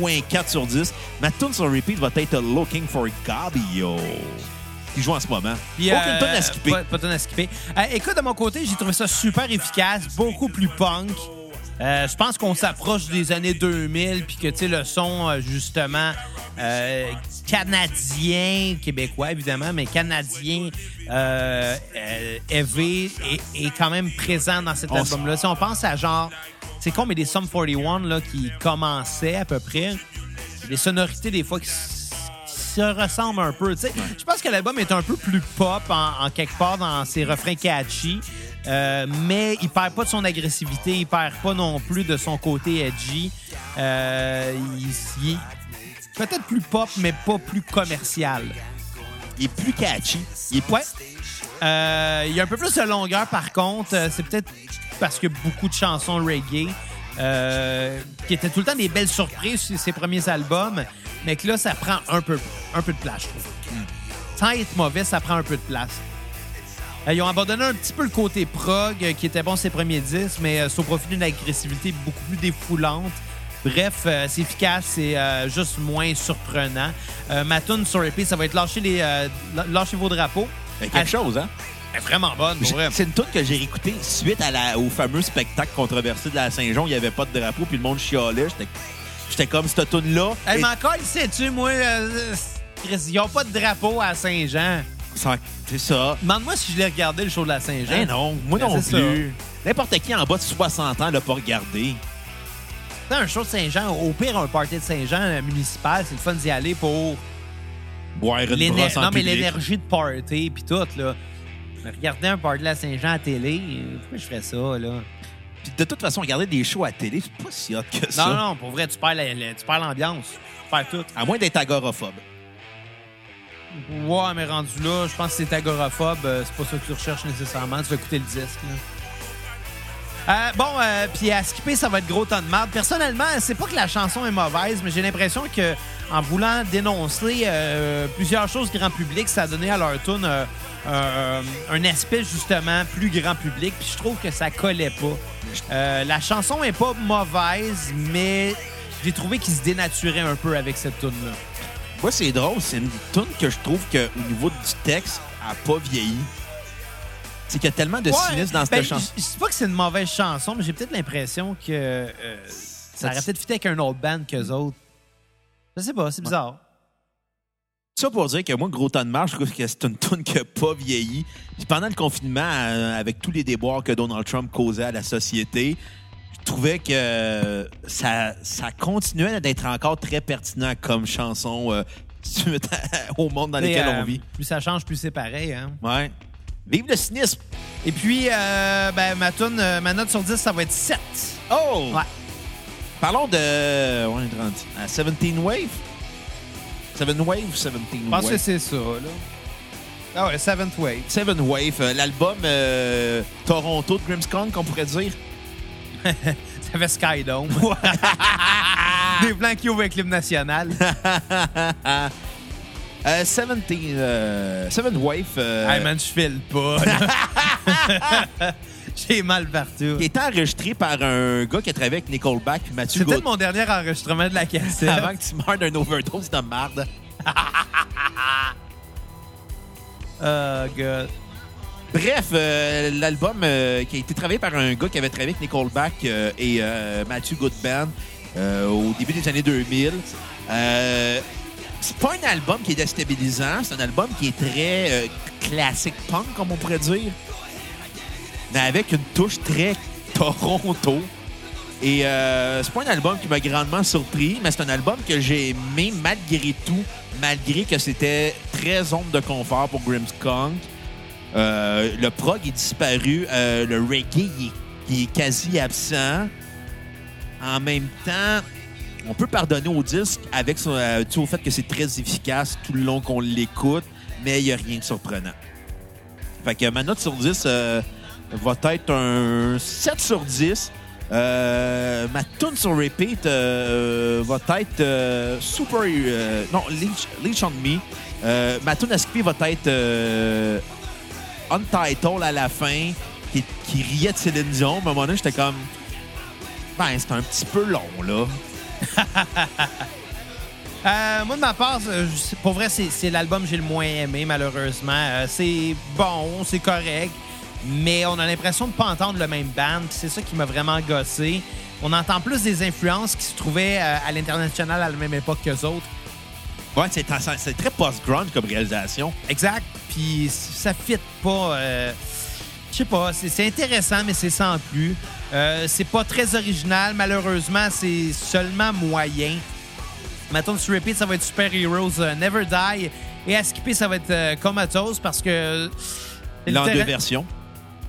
9.4 sur 10. Ma tune sur repeat va être Looking for Gabio, qui joue en ce moment. Puis, Aucune euh, tonne à skipper. Pas, pas tonne à skipper. Euh, écoute, de mon côté, j'ai trouvé ça super efficace, beaucoup plus punk. Euh, je pense qu'on s'approche des années 2000, puis que, tu sais, le son, euh, justement, euh, canadien, québécois, évidemment, mais canadien, euh, est, est quand même présent dans cet album-là. Si on pense à genre, c'est con, mais des Sum 41 là, qui commençaient à peu près, des sonorités des fois qui, se ressemblent un peu. tu sais. Je pense que l'album est un peu plus pop en, en quelque part dans ses refrains catchy, euh, mais il perd pas de son agressivité, il perd pas non plus de son côté edgy. Euh, il, il est peut-être plus pop, mais pas plus commercial. Il est plus catchy. Il est Ouais. Euh, il y a un peu plus de longueur, par contre. Euh, C'est peut-être parce que beaucoup de chansons reggae, euh, qui étaient tout le temps des belles surprises sur ses premiers albums, mais que là, ça prend un peu, un peu de place, je trouve. Sans être mauvais, ça prend un peu de place. Euh, ils ont abandonné un petit peu le côté prog, euh, qui était bon ses premiers disques, mais euh, au profit d'une agressivité beaucoup plus défoulante. Bref, euh, c'est efficace, c'est euh, juste moins surprenant. Euh, ma tune sur EP, ça va être lâcher, les, lâcher vos drapeaux. Quelque chose, hein? Elle est vraiment bonne, pour vrai. C'est une tune que j'ai réécoutée suite à la- au fameux spectacle controversé de la Saint-Jean. Il n'y avait pas de drapeau, puis le monde chialait. J'étais- comme cette tune-là. Elle Et- m'encore, sais-tu, moi, ils n'ont pas de drapeau à Saint-Jean. C'est ça. Demande-moi si je l'ai regardé, le show de la Saint-Jean. Eh non, moi Ben, non c'est plus. N'importe qui en bas de 60 ans l'a pas regardé. C'est un show de Saint-Jean, au pire, un party de Saint-Jean euh, municipal, c'est le fun d'y aller pour Boire une l'éner- brosse en non, mais public. l'énergie de party puis tout, là. Regarder un party de la Saint-Jean à télé, euh, pourquoi je ferais ça, là? Puis de toute façon, regarder des shows à télé, c'est pas si hot que ça. Non, non, pour vrai, tu perds la- la- tu perds l'ambiance. Tu perds tout. À moins d'être agoraphobe. Ouais, mais rendu là, je pense que c'est agoraphobe. euh, c'est pas ça que tu recherches nécessairement. Tu vas écouter le disque. là. Euh, bon, euh, puis à skipper, ça va être gros temps de merde. Personnellement, c'est pas que la chanson est mauvaise, mais j'ai l'impression que en voulant dénoncer euh, plusieurs choses grand public, ça a donné à leur tune un aspect justement plus grand public. Puis je trouve que ça collait pas. La chanson est pas mauvaise, mais j'ai trouvé qu'il se dénaturait un peu avec cette tune là. Moi, c'est drôle. C'est une tune que je trouve qu'au niveau du texte, elle n'a pas vieilli. C'est qu'il y a tellement de cynisme dans cette ben, chanson. Je dis pas que c'est une mauvaise chanson, mais j'ai peut-être l'impression que euh, ça aurait peut-être fité avec un autre band qu'eux autres. Je sais pas, c'est bizarre. Ça pour dire que moi, Gros temps de marche, je trouve que c'est une tune qui n'a pas vieilli. Puis pendant le confinement, euh, avec tous les déboires que Donald Trump causait à la société, trouvais que ça, ça continuait d'être encore très pertinent comme chanson euh, au monde dans lequel euh, on vit. Plus ça change, plus c'est pareil. Hein? Ouais. Vive le cynisme! Et puis, euh, ben, ma, euh, ma note sur 10, ça va être 7. Oh! Ouais. Parlons de. On est rendu à 17 Wave? 7 Wave ou 17 Je pense Wave? que c'est ça, là. Ah ouais, Seventh Wave. Seven Wave, euh, l'album euh, Toronto de Grimmskong, qu'on pourrait dire. Ça fait Skydome. Des plans qui ouvrent avec l'hymne national. Euh, 17, euh, Seven Wave, euh, hey man, je file pas. là. J'ai mal partout. qui est enregistré par un gars qui a travaillé avec Nickelback puis Mathieu C'est peut-être Gauthier mon dernier enregistrement de la cassette. avant que tu meurs d'un overdose de marde. Oh, God. Bref, euh, l'album euh, qui a été travaillé par un gars qui avait travaillé avec Nickelback euh, et Matthew Goodband au début des années 2000. Euh, c'est pas un album qui est déstabilisant, c'est un album qui est très classique punk, comme on pourrait dire, mais avec une touche très Toronto. Et c'est pas un album qui m'a grandement surpris, mais c'est un album que j'ai aimé malgré tout, malgré que c'était très zone de confort pour Grimmskong. Euh, le prog est disparu, euh, le reggae est, quasi absent. En même temps, on peut pardonner au disque avec son, euh, dû au fait que c'est très efficace tout le long qu'on l'écoute, mais il n'y a rien de surprenant. Fait que ma note sur 10 euh, va être un 7 sur 10. Euh, ma tune sur repeat euh, va être euh, Super... euh, non, Leech, Leech on Me. Euh, ma tune à skipper va être euh, Untitled à la fin, qui, qui riait de Céline Dion. À un moment donné, j'étais comme... Ben, c'est un petit peu long, là. Euh, moi, de ma part, euh, pour vrai, c'est l'album que j'ai le moins aimé, malheureusement. Euh, c'est bon, c'est correct, mais on a l'impression de pas entendre le même band. C'est ça qui m'a vraiment gossé. on entend plus des influences qui se trouvaient à l'international à la même époque qu'eux autres. Ouais, c'est c'est très post-grunge comme réalisation. Exact. Puis ça fit pas. euh, je sais pas, c'est intéressant, mais c'est sans plus. Euh, c'est pas très original. Malheureusement, c'est seulement moyen. Maintenant, sur repeat, ça va être Super Heroes euh, Never Die. Et à skipper, ça va être euh, Comatose parce que. Il a en deux versions.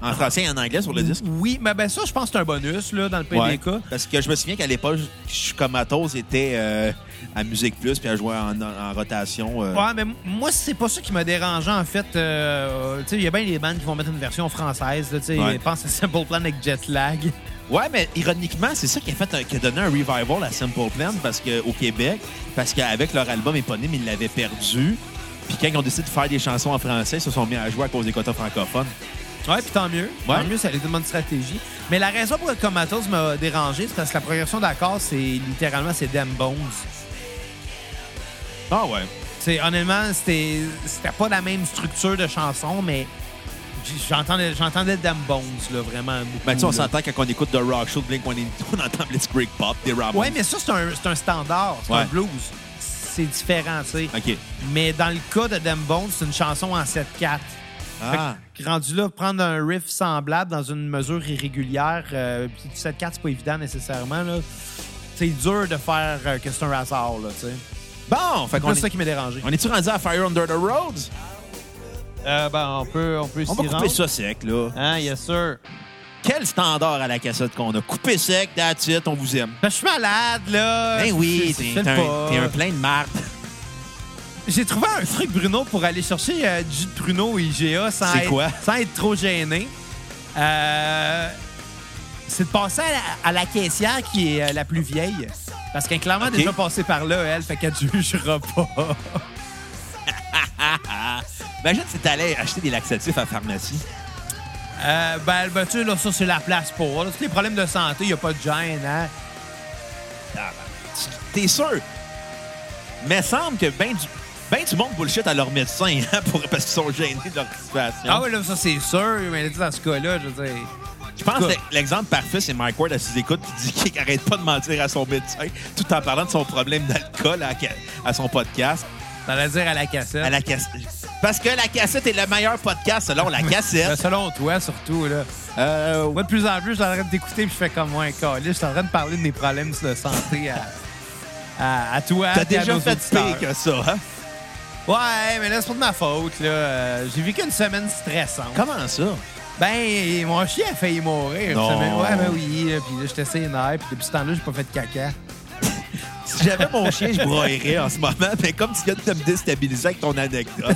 En français et en anglais sur le disque? Oui, mais ben ça, je pense que c'est un bonus là, dans le pays Ouais. des cas. Parce que je me souviens qu'à l'époque, je suis comme Atos était euh, à Musique Plus puis à jouer en, en rotation. euh. Ouais, mais moi, c'est pas ça qui m'a dérangé, en fait. Euh, il y a bien des bandes qui vont mettre une version française. là, Tu sais, Ouais. pense à Simple Plan avec Jetlag. Ouais, mais ironiquement, c'est ça qui a fait un- qui a donné un revival à Simple Plan parce que au Québec, parce qu'avec leur album éponyme, ils l'avaient perdu. Puis quand ils ont décidé de faire des chansons en français, ils se sont mis à jouer à cause des quotas francophones. Ouais, puis tant mieux. Ouais. Tant mieux, ça a été une bonne stratégie. Mais la raison pour laquelle Comatose m'a dérangé, c'est parce que la progression d'accords, c'est littéralement c'est Damn Bones. Ah ouais. C'est honnêtement, c'était pas la même structure de chanson, mais j'entendais j'entendais Damn Bones là vraiment beaucoup. Ben, tu sais, on s'entend quand on écoute The Rock Show de Blink-182, on entend Blitzkrieg Pop, des Ramones. Ouais, mais ça c'est un, c'est un standard, c'est Ouais. un blues. C'est différent, tu sais. OK. Mais dans le cas de Damn Bones, c'est une chanson en 7-4. Ah. Fait que rendu là, prendre un riff semblable dans une mesure irrégulière, euh, puis du 7-4, c'est pas évident nécessairement. là. C'est dur de faire euh, que c'est un hasard, là, tu sais. Bon, fait C'est qu'on plus ça est... qui m'a dérangé. On est-tu rendu à Fire Under the Roads? Euh, ben, on peut, on peut On va couper rendre. ça sec, là. Hein, yes, sir. Quel standard à la cassette qu'on a? Coupé sec, that's it, on vous aime. Ben, je suis malade, là. Ben oui, t'es un, un plein de marde. J'ai trouvé un truc, Bruno, pour aller chercher euh, du jus de pruneau au IGA sans, C'est être, quoi? sans être trop gêné. Euh, c'est de passer à la, à la caissière qui est euh, la plus vieille. Parce qu'elle est clairement Ok. déjà passée par là, elle, fait qu'elle ne jugera pas. Imagine si t'allais acheter des laxatifs à la pharmacie. Euh, ben, ben, tu sais, là, ça, c'est la place pour. Là. Tous les problèmes de santé, il n'y a pas de gêne, hein? Ah, ben, T'es sûr? Mais semble que ben du, ben du monde bullshit à leur médecin hein, pour, parce qu'ils sont gênés de leur situation. Ah oui, là, ça, c'est sûr. Mais dans ce cas-là, je veux dire... Je pense que l'exemple parfait, c'est Mike Ward à ses écoutes qui dit qu'il arrête pas de mentir à son médecin tout en parlant de son problème d'alcool à, à son podcast. T'allais dire à la cassette. À la cassette. Parce que la cassette est le meilleur podcast selon la Ben, cassette. selon toi, surtout, là. Euh, Moi, de plus en plus, je suis en train de t'écouter puis je fais comme moi un câlisse. Je suis en train de parler de mes problèmes de santé à, à, à toi. T'as déjà fait pire que ça, hein? Ouais, mais là, c'est pas de ma faute, là. Euh, J'ai vécu une semaine stressante. Comment ça? Ben, mon chien a failli mourir. Non. une semaine. Ouais, ben oui. là, Puis là, j'étais sénère. Puis depuis ce temps-là, j'ai pas fait de caca. Si j'avais mon chien, je broyerais en ce moment, mais comme tu viens de me déstabiliser avec ton anecdote,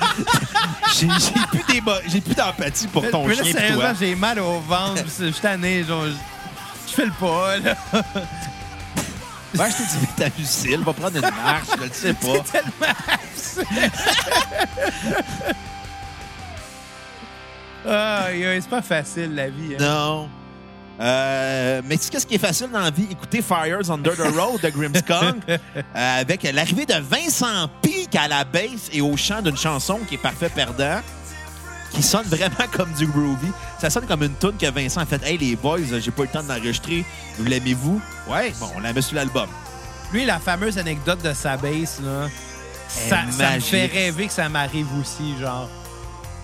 j'ai j'ai plus d'émo- j'ai plus d'empathie pour ton mais là, chien sérieusement, toi. j'ai mal au ventre. Je suis tanné. genre, Je je fais le pas, là. Va acheter du Vitamucil, va prendre une marche, je le sais pas. tellement Aïe, aïe, c'est pas facile, la vie. hein. Non. Euh, mais tu sais qu'est-ce qui est facile dans la vie? Écouter Fires Under the Road de Grimmskong euh, avec l'arrivée de Vincent Peake à la basse et au chant d'une chanson qui est parfait perdant, qui sonne vraiment comme du groovy. Ça sonne comme une tune que Vincent a fait. Hey les boys, j'ai pas eu le temps de l'enregistrer. Vous l'aimez-vous? Ouais, bon, on la met sur l'album. Lui, la fameuse anecdote de sa bass, là, ça, me fait rêver que ça m'arrive aussi, genre.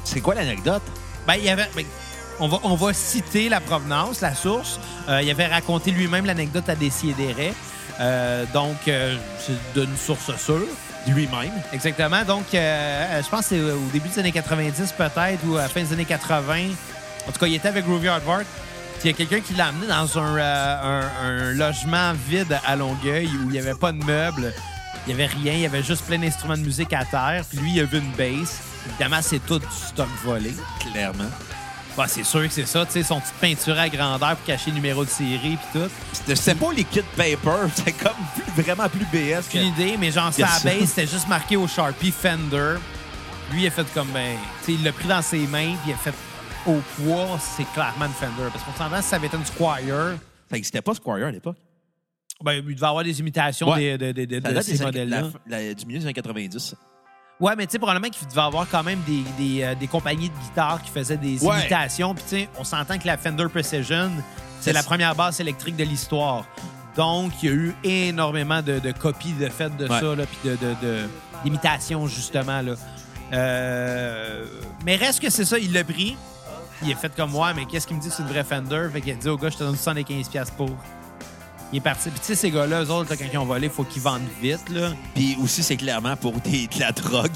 C'est quoi l'anecdote? Ben, il y avait. ben, on, va, on va citer la provenance, la source. Euh, il avait raconté lui-même l'anecdote à Décideret. Euh, donc, euh, c'est d'une source sûre. Lui-même. Exactement. Donc, euh, je pense que c'est au début des années 90 peut-être ou à la fin des années 80. En tout cas, il était avec Groovy Hardwork. Puis il y a quelqu'un qui l'a amené dans un, un- un logement vide à Longueuil où il n'y avait pas de meubles. Il n'y avait rien. Il y avait juste plein d'instruments de musique à terre. Puis lui, il a vu une bass. Évidemment, c'est tout du stock volé. Clairement. Bah, c'est sûr que c'est ça. Tu sais, son petite peinture à grandeur pour cacher le numéro de série puis tout. C'était pas liquid paper, c'était comme plus- vraiment plus BS. que- Aucune idée, mais genre, sa base, c'était juste marqué au Sharpie Fender. Lui, il a fait comme, ben, tu sais, il l'a pris dans ses mains, puis il a fait au poids, c'est clairement une Fender. Parce qu'on s'entend, si ça avait été une Squire, Ça n'existait pas Squire à l'époque. ben, il devait avoir des imitations Ouais. des- de, de- de- Ça de date ces modèles-là. du milieu des années 90. Ouais, mais tu sais, probablement qu'il devait avoir quand même des, des, euh, des compagnies de guitare qui faisaient des Ouais. imitations. Puis, tu sais, on s'entend que la Fender Precision, C'est la première basse électrique de l'histoire. Donc, il y a eu énormément de, de copies de fait de Ouais. ça, là, puis de, de, de- d'imitations, justement. Là. Euh, mais reste que c'est ça, il l'a pris. Il est fait comme moi, mais qu'est-ce qu'il me dit que c'est une vraie Fender? Fait qu'il a dit au gars, je te donne 75$ pour. Il est parti. Puis tu sais, ces gars-là, eux autres, là, quand ils ont volé, il faut qu'ils vendent vite. Là. Puis aussi, c'est clairement pour des, de la drogue.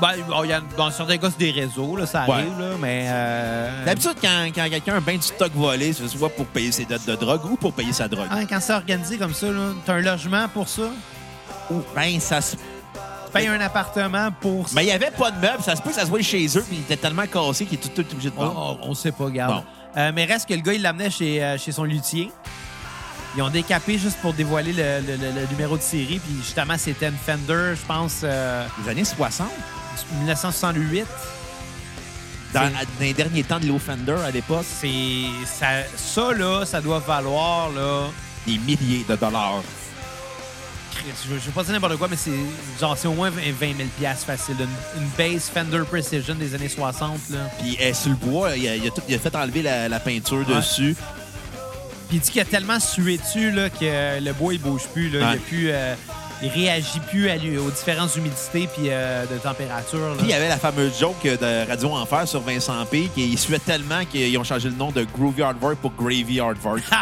Ben, bon, y a, dans certains cas, c'est des réseaux, là, ça Ouais. arrive, là, mais... euh, D'habitude, quand, quand quelqu'un a bien du stock volé, c'est soit pour payer ses dettes de drogue ou pour payer sa drogue. ah, quand c'est organisé comme ça, là, t'as un logement pour ça? Ou ben, ça se... Tu payes un appartement pour ça? Mais il n'y avait pas de meubles. Ça se peut que ça se voit chez eux, puis il était tellement cassé qu'il était tout, tout obligé de vendre. on- on sait pas, regarde. Bon. Euh, mais reste que le gars, il l'amenait chez, euh, chez son luthier. Ils ont décapé juste pour dévoiler le, le- le- le numéro de série. Puis justement, c'était une Fender, je pense, euh, Les années 60, 1968. dans, dans les derniers temps de Low Fender à l'époque, C'est ça, ça, là, ça doit valoir, là... des milliers de dollars. Je je veux pas dire n'importe quoi, mais c'est genre, c'est au moins 20 000 piastres facile. Une, une base Fender Precision des années 60, là. Puis elle est sur le bois, il a, il a tout- il a fait enlever la, la peinture Ouais. dessus. Puis il dit qu'il a tellement sué dessus là, que le bois, il bouge plus. Là. Il, a plus euh, il réagit plus à lui- aux différentes humidités puis euh, de température. Puis il y avait la fameuse joke de Radio Enfer sur Vincent P. qu'il suait tellement qu'ils ont changé le nom de Groovy Hardwork pour Gravy Hardwork.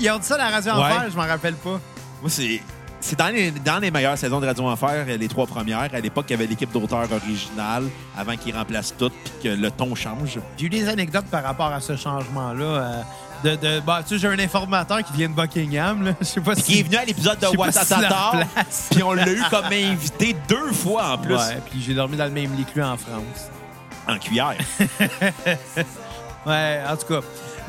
Ils ont dit ça à la radio Ouais. Enfer, je m'en rappelle pas. Moi, c'est. C'est dans les, dans les meilleures saisons de Radio Enfer, les trois premières. À l'époque, il y avait l'équipe d'auteurs originale avant qu'ils remplacent tout puis que le ton change. J'ai eu des anecdotes par rapport à ce changement-là. euh, de, de, bah, tu sais, j'ai un informateur qui vient de Buckingham. Là. Je sais pas si. qui est venu à l'épisode de si Watatata. Puis on l'a eu comme invité deux fois en plus Ouais, puis j'ai dormi dans le même lit que lui en France. en cuillère. Ouais, en tout cas.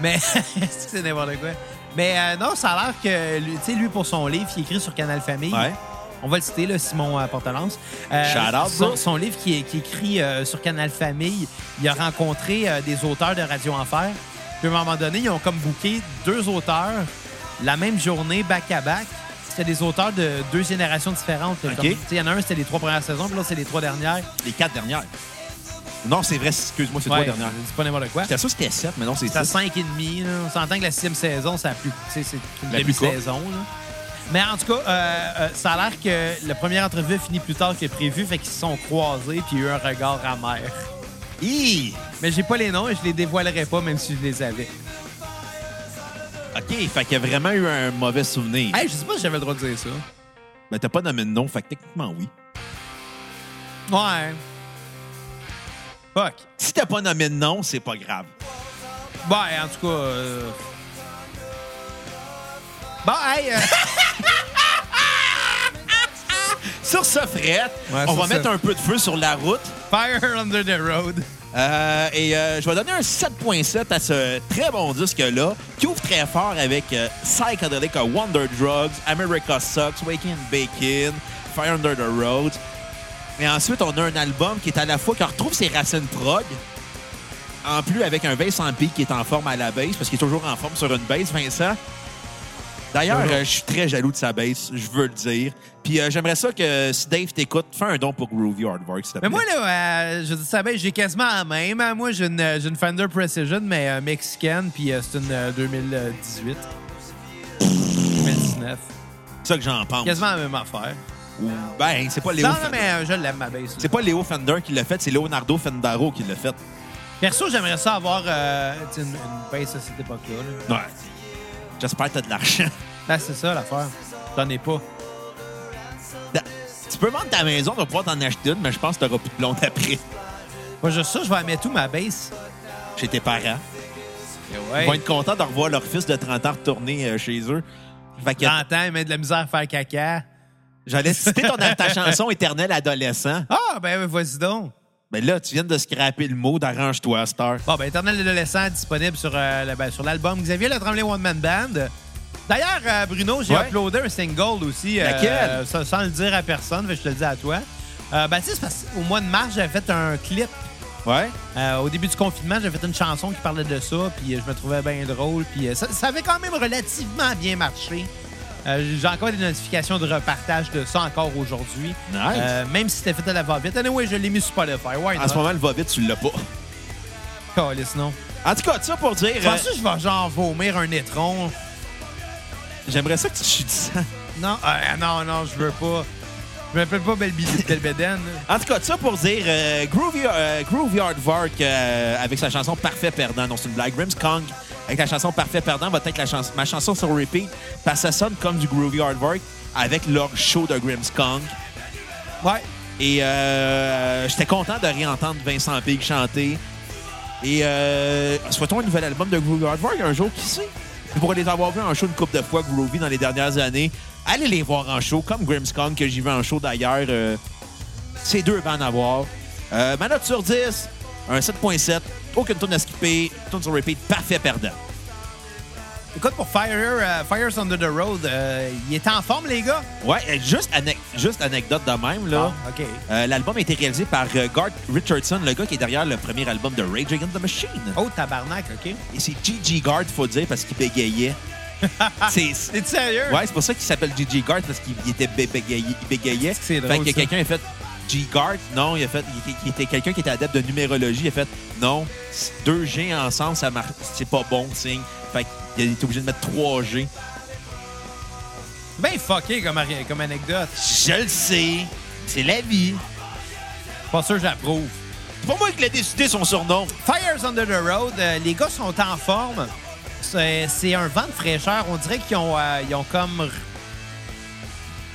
Mais c'est n'importe quoi? Mais euh, non, ça a l'air que, tu sais, lui, pour son livre, il écrit sur Canal Famille. Ouais. On va le citer, là, Simon euh, Portalance. Euh, Shout out, son, son livre qui est, qui est écrit euh, sur Canal Famille, il a rencontré euh, des auteurs de Radio Enfer. Puis à un moment donné, ils ont comme booké deux auteurs la même journée, back-à-back. C'était des auteurs de deux générations différentes. là. Il y en a un, c'était les trois premières saisons, puis l'autre, c'est les trois dernières. Les quatre dernières. Non, c'est vrai, excuse-moi, c'est Ouais, trois dernières. C'est pas n'importe quoi. Sûr que c'était sept, mais non, c'est six. 5 et demi. là. On s'entend que la sixième saison, c'est une La plus courte. demi-saison. là. Mais en tout cas, euh, euh, ça a l'air que la première entrevue a fini plus tard que prévu, fait qu'ils se sont croisés puis il y a eu un regard amer. Hi! Mais j'ai pas les noms et je les dévoilerai pas même si je les avais. OK, fait qu'il y a vraiment eu un mauvais souvenir. Hey, je sais pas si j'avais le droit de dire ça. Mais t'as pas nommé de nom, fait que techniquement, oui. Ouais. Fuck. Si t'as pas nommé de nom, c'est pas grave. Bon, en tout cas. euh, Bon, hey. euh, Sur ce fret, Ouais, on va ce- mettre un peu de feu sur la route. Fire Under the Road. Euh, et euh, je vais donner un 7.7 à ce très bon disque-là, qui ouvre très fort avec euh, Psychedelic a Wonder Drugs, America Sucks, Waking Bacon, Fire Under the Road. Et ensuite, on a un album qui est à la fois, qui retrouve ses racines prog, en plus avec un Vincent P qui est en forme à la base, parce qu'il est toujours en forme sur une base, Vincent. D'ailleurs, euh, je suis très jaloux de sa base, je veux le dire. Puis euh, j'aimerais ça que si Dave t'écoute, fais un don pour Groovy Hardwork, s'il te Mais moi, là, euh, je dis ça, ben, j'ai quasiment la même. hein. Moi, j'ai une, euh, j'ai une Fender Precision, mais euh, mexicaine, puis c'est une euh, 2018. 2019. C'est ça que j'en pense. Quasiment la même affaire. Ou- Ben, c'est pas Léo Non, non, Fender. mais je l'aime, ma base. C'est pas Léo Fender qui l'a fait, c'est Leonardo Fendaro qui l'a fait. Perso, j'aimerais ça avoir une, une base à cette époque-là. là. Ouais. J'espère que t'as de l'argent. Ben, c'est ça l'affaire. J'en ai pas. tu peux vendre ta maison, tu vas pouvoir t'en acheter une, mais je pense que t'auras plus de blonde après. Pas juste ça, je vais mettre où, ma base? Chez tes parents. Ouais. Ils vont être contents de revoir leur fils de 30 ans retourner euh, chez eux. Fait que 30 ans, il met de la misère à faire caca. j'allais citer ton, ta chanson éternel adolescent. Ah, ben, vas-y donc. Mais là, tu viens de scraper le mot d'arrange-toi, Star. Bon, ben, Éternel adolescent disponible sur, euh, le- ben, sur l'album Xavier Le Tremblay One Man Band. D'ailleurs, euh, Bruno, j'ai Ouais. uploadé un single aussi. euh, Laquelle? sans, sans le dire à personne, je te le dis à toi. Euh, ben, tu sais, c'est parce qu'au mois de mars, j'avais fait un clip. Ouais? Au début du confinement, j'avais fait une chanson qui parlait de ça, puis je me trouvais bien drôle. Puis ça, ça avait quand même relativement bien marché. Euh, J'ai encore des notifications de repartage de ça encore aujourd'hui. Nice. Euh, même si c'était fait à la va-vite. Anyway, je l'ai mis sur Spotify. Why en ce moment, le va-vite, tu l'as pas. Calisse, non. En tout cas, ça pour dire. Je euh, pense que je vais genre vomir un étron? J'aimerais ça que tu chutes ça. Non, euh, non, non, je veux pas. Je m'appelle pas Belbeden. En tout cas, ça pour dire euh, Groovy, euh, Groovy euh, avec sa chanson Parfait Perdant. Non, c'est une blague. Grims Kong avec la chanson Parfait Perdant va être la chans- ma chanson sur repeat parce que ça sonne comme du Groovy Aardvark avec leur show de Grims Kong. Ouais. Et euh, j'étais content de réentendre Vincent Pig chanter. Et euh, souhaitons un nouvel album de Groovy Aardvark un jour, qui sait? Puis pour les avoir vus en show une couple de fois, Groovy, dans les dernières années, allez les voir en show, comme Grimmskong, que j'ai vu en show d'ailleurs. euh, c'est deux bandes à voir. Euh, ma note sur 10, un 7.7. Aucune tourne à skipper. Tourne sur repeat, parfait perdant. Écoute, pour Fire, euh, Fires Under the Road, euh, il est en forme, les gars? Ouais, juste, anec- juste anecdote de même, là. Ah, OK. Euh, L'album a été réalisé par euh, Garth Richardson, le gars qui est derrière le premier album de Rage Against the Machine. Oh, tabarnak, OK. Et c'est Gigi Garth, faut dire, parce qu'il bégayait. c'est... sérieux? Ouais, c'est pour ça qu'il s'appelle Gigi Garth, parce qu'il il était bé- bégayé. Il bégayait. C'est drôle, Fait que quelqu'un a fait G Garth. Non, il a fait. Il, il était quelqu'un qui était adepte de numérologie. Il a fait non, deux G ensemble, ça marche. C'est pas bon signe. Fait qu'il était obligé de mettre 3 G. Ben fucké comme, comme anecdote. Je le sais. C'est la vie. Pas sûr que j'approuve. C'est pas moi qui l'ai décidé son surnom. Fires Under the Road, euh, les gars sont en forme. C'est un vent de fraîcheur. On dirait qu'ils ont, euh, ils ont comme.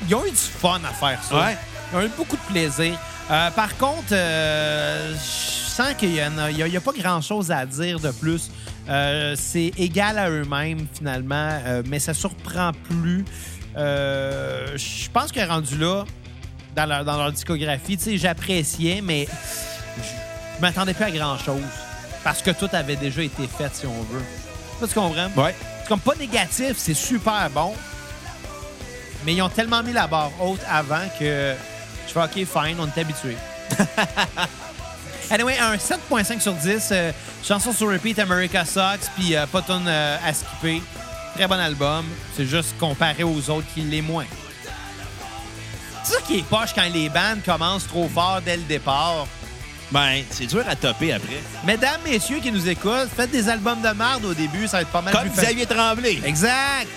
Ils ont eu du fun à faire ça. Ouais. Ont eu beaucoup de plaisir. Euh, par contre, euh, je sens qu'il n'y a, pas grand-chose à dire de plus. Euh, c'est égal à eux-mêmes, finalement, mais ça surprend plus. Je pense que rendu là, dans leur, dans leur discographie, j'appréciais, mais je m'attendais plus à grand-chose. Parce que tout avait déjà été fait, si on veut. Tu comprends? Ouais. C'est comme pas négatif, c'est super bon. Mais ils ont tellement mis la barre haute avant que je fais OK, fine, on est habitué. anyway, un 7.5 sur 10. euh, chanson sur repeat, America Sucks, puis euh, pas tonne euh, à skipper. Très bon album. C'est juste comparé aux autres qui l'est moins. C'est ça qui est poche quand les bandes commencent trop fort dès le départ. Ben, c'est dur à topper après. Mesdames, messieurs qui nous écoutent, faites des albums de merde au début, ça va être pas mal Comme plus. Xavier Tremblay. Exact!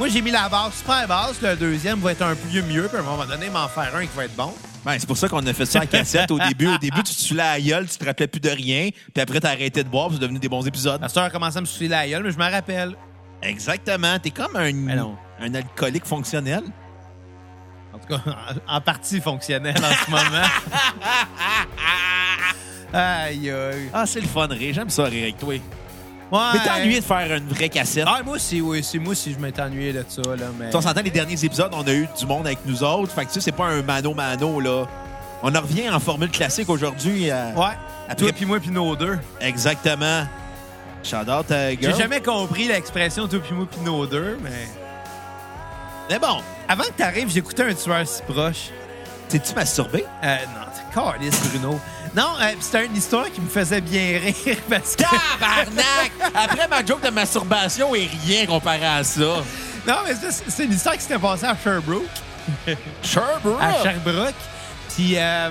Moi, j'ai mis la barre super basse. Le deuxième va être un peu mieux, puis à un moment donné, m'en faire un qui va être bon. Ben, c'est pour ça qu'on a fait ça en cassette au début. Au début, tu te saoulais à la gueule, tu te rappelais plus de rien. Puis après, t'as arrêté de boire, puis c'est devenu des bons épisodes. La sœur a commencé à me soucier la gueule, mais je me rappelle. Exactement. T'es comme un, non. un alcoolique fonctionnel. En tout cas, en, en partie fonctionnelle en ce moment. aïe, aïe. Ah, c'est le fun, rire. J'aime ça, rire avec toi. Ouais. Mais t'es ennuyé de faire une vraie cassette. Ah, moi aussi, oui. C'est moi aussi, je m'étais ennuyé de ça, là. Mais... On s'entend, les derniers épisodes, on a eu du monde avec nous autres. Fait que tu sais, c'est pas un mano-mano, là. On en revient en formule classique aujourd'hui. euh, Ouais. Après- Toi puis moi puis nos deux. Exactement. Shout out à J'ai jamais compris l'expression toi puis moi puis nos deux, mais... Mais bon, Avant que t'arrives, j'écoutais un tueur si proche. t'es-tu masturbé? Euh, non, t'es Bruno. Non, euh, c'était une histoire qui me faisait bien rire parce que... Tabarnak! Après ma joke de masturbation est rien comparé à ça. Non, mais c'est- une histoire qui s'était passée à Sherbrooke. Sherbrooke! À Sherbrooke. Puis euh,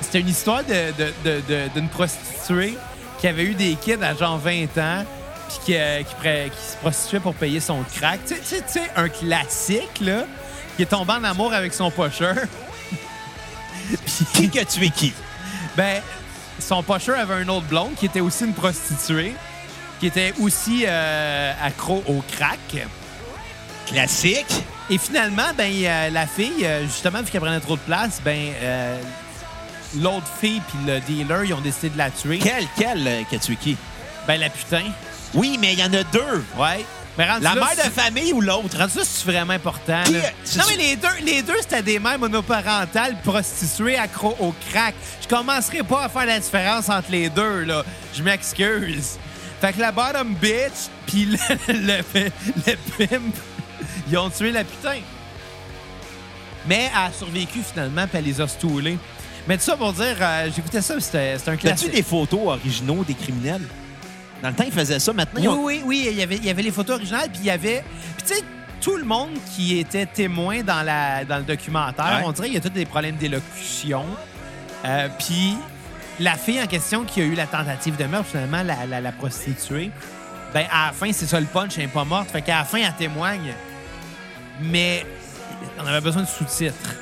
c'était une histoire de- de- de- de- d'une prostituée qui avait eu des kids à genre 20 ans puis qui, euh, qui, se prostituait pour payer son crack. Tu sais- tu un classique, là, qui est tombé en amour avec son pocheur. Qui que tu es qui? Ben, son pocheur avait un autre blonde qui était aussi une prostituée, qui était aussi euh, accro au crack. Classique. Et finalement, ben, euh, la fille, euh, justement, vu qu'elle prenait trop de place, ben, euh, l'autre fille puis le dealer, ils ont décidé de la tuer. Quel, quel euh, que tu es qui? Ben, la putain. Oui, mais il y en a deux. Ouais. Mais La là, mère de famille ou l'autre? Rendu là, c'est vraiment important. Là? c'est- Non, mais les deux, les deux c'était des mères monoparentales prostituées accro au crack. Je commencerai pas à faire la différence entre les deux, là. Je m'excuse. Fait que la bottom bitch puis le, le, le pimp, ils ont tué la putain. Mais elle a survécu finalement, puis elle les a stoulés. Mais tout ça pour dire, euh, j'écoutais ça, c'était un T'as-tu classique. des photos originaux des criminels? Dans le temps, ils faisaient ça. Maintenant, Oui, ils ont- oui, oui, il y avait, il y avait les photos originales, puis il y avait... Puis tu sais, tout le monde qui était témoin dans, la, dans le documentaire, Ouais. on dirait qu'il y a tous des problèmes d'élocution. Euh, puis la fille en question qui a eu la tentative de meurtre, finalement, la, la, la prostituée, ben, à la fin, c'est ça le punch, elle n'est pas morte. Fait qu'à la fin, elle témoigne. Mais on avait besoin de sous-titres.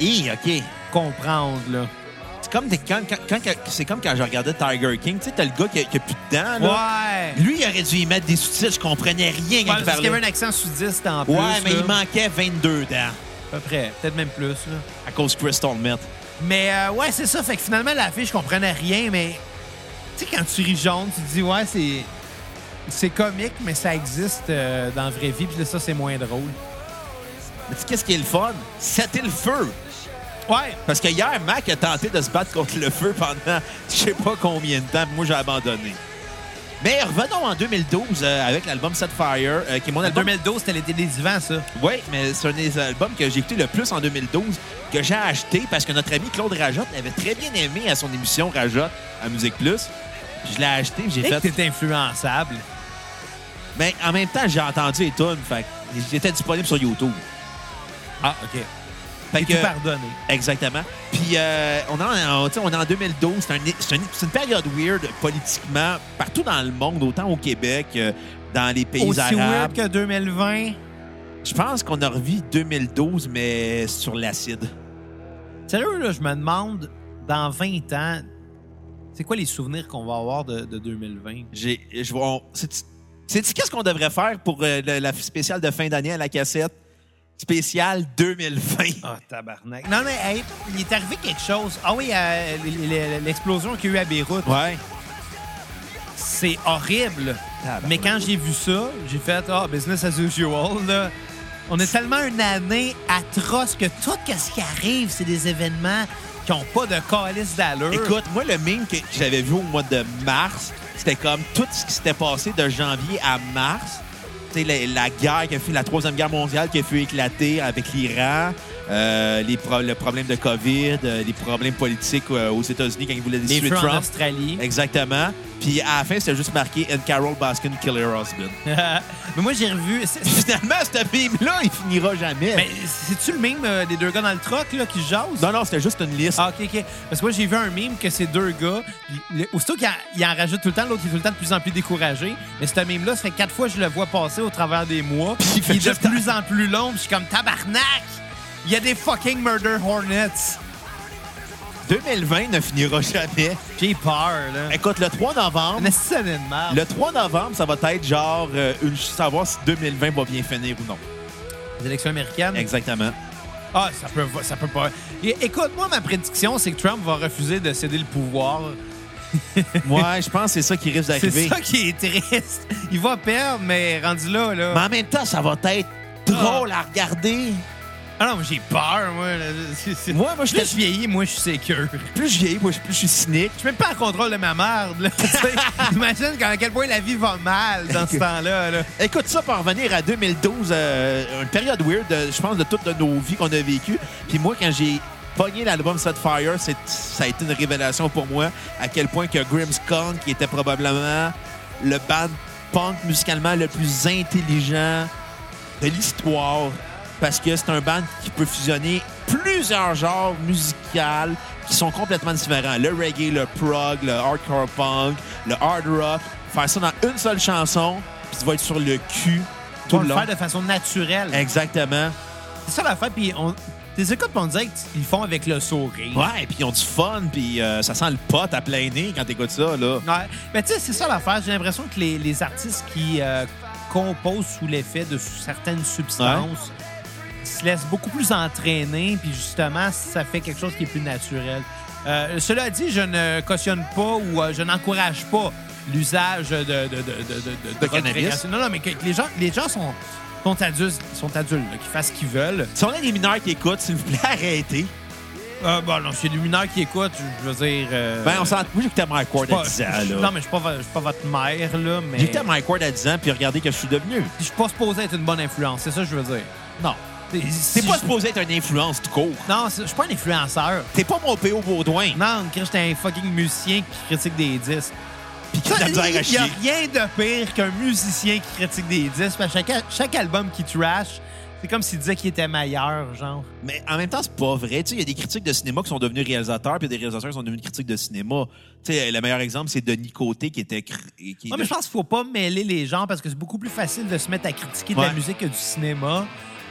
Hi, OK. Comprendre, là. C'est comme, quand, quand- quand- c'est comme quand je regardais Tiger King. Tu sais, t'as le gars qui a, qui a plus de dents. Là. Ouais! Lui, il aurait dû y mettre des sous-titres. Je comprenais rien quand Ouais, il parce qu'il y parlait. avait un accent sudiste en plus. Ouais, mais là. il manquait 22 dents À peu près. Peut-être même plus, là. à cause Crystal Meth. Mais euh, ouais, c'est ça. Fait que finalement, la fille, je comprenais rien, mais tu sais, quand tu ris jaune, tu te dis, ouais, c'est. C'est comique, mais ça existe euh, dans la vraie vie, puis là, ça, c'est moins drôle. Mais tu sais, qu'est-ce qui est le fun? C'était le feu. Ouais! Parce que hier, Mac a tenté de se battre contre le feu pendant je sais pas combien de temps. puis Moi, j'ai abandonné. Mais revenons en 2012 euh, avec l'album Set Fire, euh, qui est mon En album. 2012, c'était l'été des divans, ça. Oui, mais c'est un des albums que j'ai écouté le plus en 2012, que j'ai acheté parce que notre ami Claude Rajotte l'avait très bien aimé à son émission Rajotte à Musique Plus. Je l'ai acheté, j'ai fait. t'es influençable. Mais en même temps, j'ai entendu les tunes, fait j'étais disponible sur YouTube. Ah, OK. Fait que- tout pardonné. Exactement. Puis euh, on, est en, on est en 2012. C'est un- c'est un- c'est une période weird politiquement partout dans le monde, autant au Québec, euh, dans les pays Aussi arabes. weird que 2020. Je pense qu'on a revu 2012, mais sur l'acide. Sérieux, là, je me demande, dans 20 ans, c'est quoi les souvenirs qu'on va avoir de, de 2020? J'ai, je c'est- qu'est-ce qu'on devrait faire pour euh, la spéciale de fin d'année à la cassette? Spéciale 2020. Ah, tabarnak. Non, mais hey, il est arrivé quelque chose. Ah oui, euh, l'explosion qu'il y a eu à Beyrouth, Ouais. c'est horrible. Tabarnak. Mais quand j'ai vu ça, j'ai fait ah, business as usual. Là. On est tellement une année atroce que tout ce qui arrive, c'est des événements qui n'ont pas de calice d'allure. Écoute, moi, le meme que j'avais vu au mois de mars, c'était comme tout ce qui s'était passé de janvier à mars. La, la guerre qui a la Troisième Guerre mondiale qui a fait éclater avec l'Iran, euh, les pro- le problème de COVID, euh, les problèmes politiques euh, aux États-Unis quand ils voulaient les destituer feux en Trump. Australie. Exactement. Puis à la fin, c'était juste marqué And Carol Baskin kill her husband. mais moi, j'ai revu. finalement, ce meme-là, il finira jamais. Mais c'est-tu le meme des deux gars dans le truck là, qui jasent? Non, non, c'était juste une liste. Ah, OK, OK. Parce que moi, j'ai vu un meme que ces deux gars, aussitôt qu'il en, rajoute tout le temps, l'autre, est tout le temps de plus en plus découragé. Mais ce meme-là, ça fait quatre fois que je le vois passer au travers des mois. Puis il il est de plus en plus long. puis Je suis comme tabarnak! Il y a des fucking murder hornets. 2020 ne finira jamais. J'ai peur, là. Écoute, le 3 novembre, Mais c'est de merde. Le 3 novembre, ça va être genre euh, une, savoir si 2020 va bien finir ou non. Les élections américaines? Exactement. Ah, ça peut, ça peut pas. É- Écoute, moi, ma prédiction, c'est que Trump va refuser de céder le pouvoir. Ouais, je pense que c'est ça qui risque C'est d'arriver. ça qui est triste. Il va perdre, mais rendu là, là. Mais en même temps, ça va être drôle à regarder. Ah non, mais j'ai peur, moi. Moi, moi, je plus je vieillis, moi, je suis sécure. Plus je vieillis, moi, plus je suis cynique. Je suis même pas en contrôle de ma merde. là. Tu sais, Imagine quand- à quel point la vie va mal dans ce temps-là. là. Écoute ça pour revenir à 2012, euh, une période weird, euh, je pense, de toutes de nos vies qu'on a vécues. Puis moi, quand j'ai pogné l'album Set Fire, c'est- ça a été une révélation pour moi à quel point que Grimmskong, qui était probablement le band punk musicalement le plus intelligent de l'histoire, parce que c'est un band qui peut fusionner plusieurs genres musicaux qui sont complètement différents. Le reggae, le prog, le hardcore punk, le hard rock. Faire ça dans une seule chanson, puis tu vas être sur le cul tout Pour le long. faire de façon naturelle. Exactement. C'est ça l'affaire. Puis on. Tes écoutes, on dirait qu'ils le font avec le sourire. Ouais, puis ils ont du fun, puis euh, ça sent le pot à plein nez quand t'écoutes ça, là. Ouais. Mais tu sais, c'est ça l'affaire. J'ai l'impression que les, les artistes qui euh, composent sous l'effet de certaines substances se laissent beaucoup plus entraîner, puis justement, ça fait quelque chose qui est plus naturel. Euh, cela dit, je ne cautionne pas ou euh, je n'encourage pas l'usage de, de, de, de, de, De cannabis. Non, non, mais que, que les gens, les gens sont, sont adultes, sont adultes qu'ils fassent ce qu'ils veulent. Si on a des mineurs qui écoutent, s'il vous plaît, arrêtez. Euh, bon, non, c'est des mineurs qui écoutent, je veux dire... euh, Ben, on s'en... Moi, j'écoutais Mike Ward à 10 ans, là. Non, mais je suis pas, vo- je suis pas votre mère, là, mais... J'écoutais Mike Ward à 10 ans, puis regardez que je suis devenu. Je suis pas supposé être une bonne influence, c'est ça que je veux dire. Non. C'est T'es pas supposé être une influence tout court. Non, je suis pas un influenceur. T'es pas mon P.O. Baudouin. Non, j'étais un fucking musicien qui critique des disques. Puis qui Il y a rien de pire qu'un musicien qui critique des disques. Parce que chaque, chaque album qui trash, C'est comme s'il disait qu'il était meilleur, genre. Mais en même temps, c'est pas vrai. Tu sais, il y a des critiques de cinéma qui sont devenus réalisateurs, puis il y a des réalisateurs qui sont devenus critiques de cinéma. Tu sais, le meilleur exemple, c'est Denis Côté qui était. Qui Ouais, mais je pense qu'il faut pas mêler les genres parce que c'est beaucoup plus facile de se mettre à critiquer de la musique que du cinéma.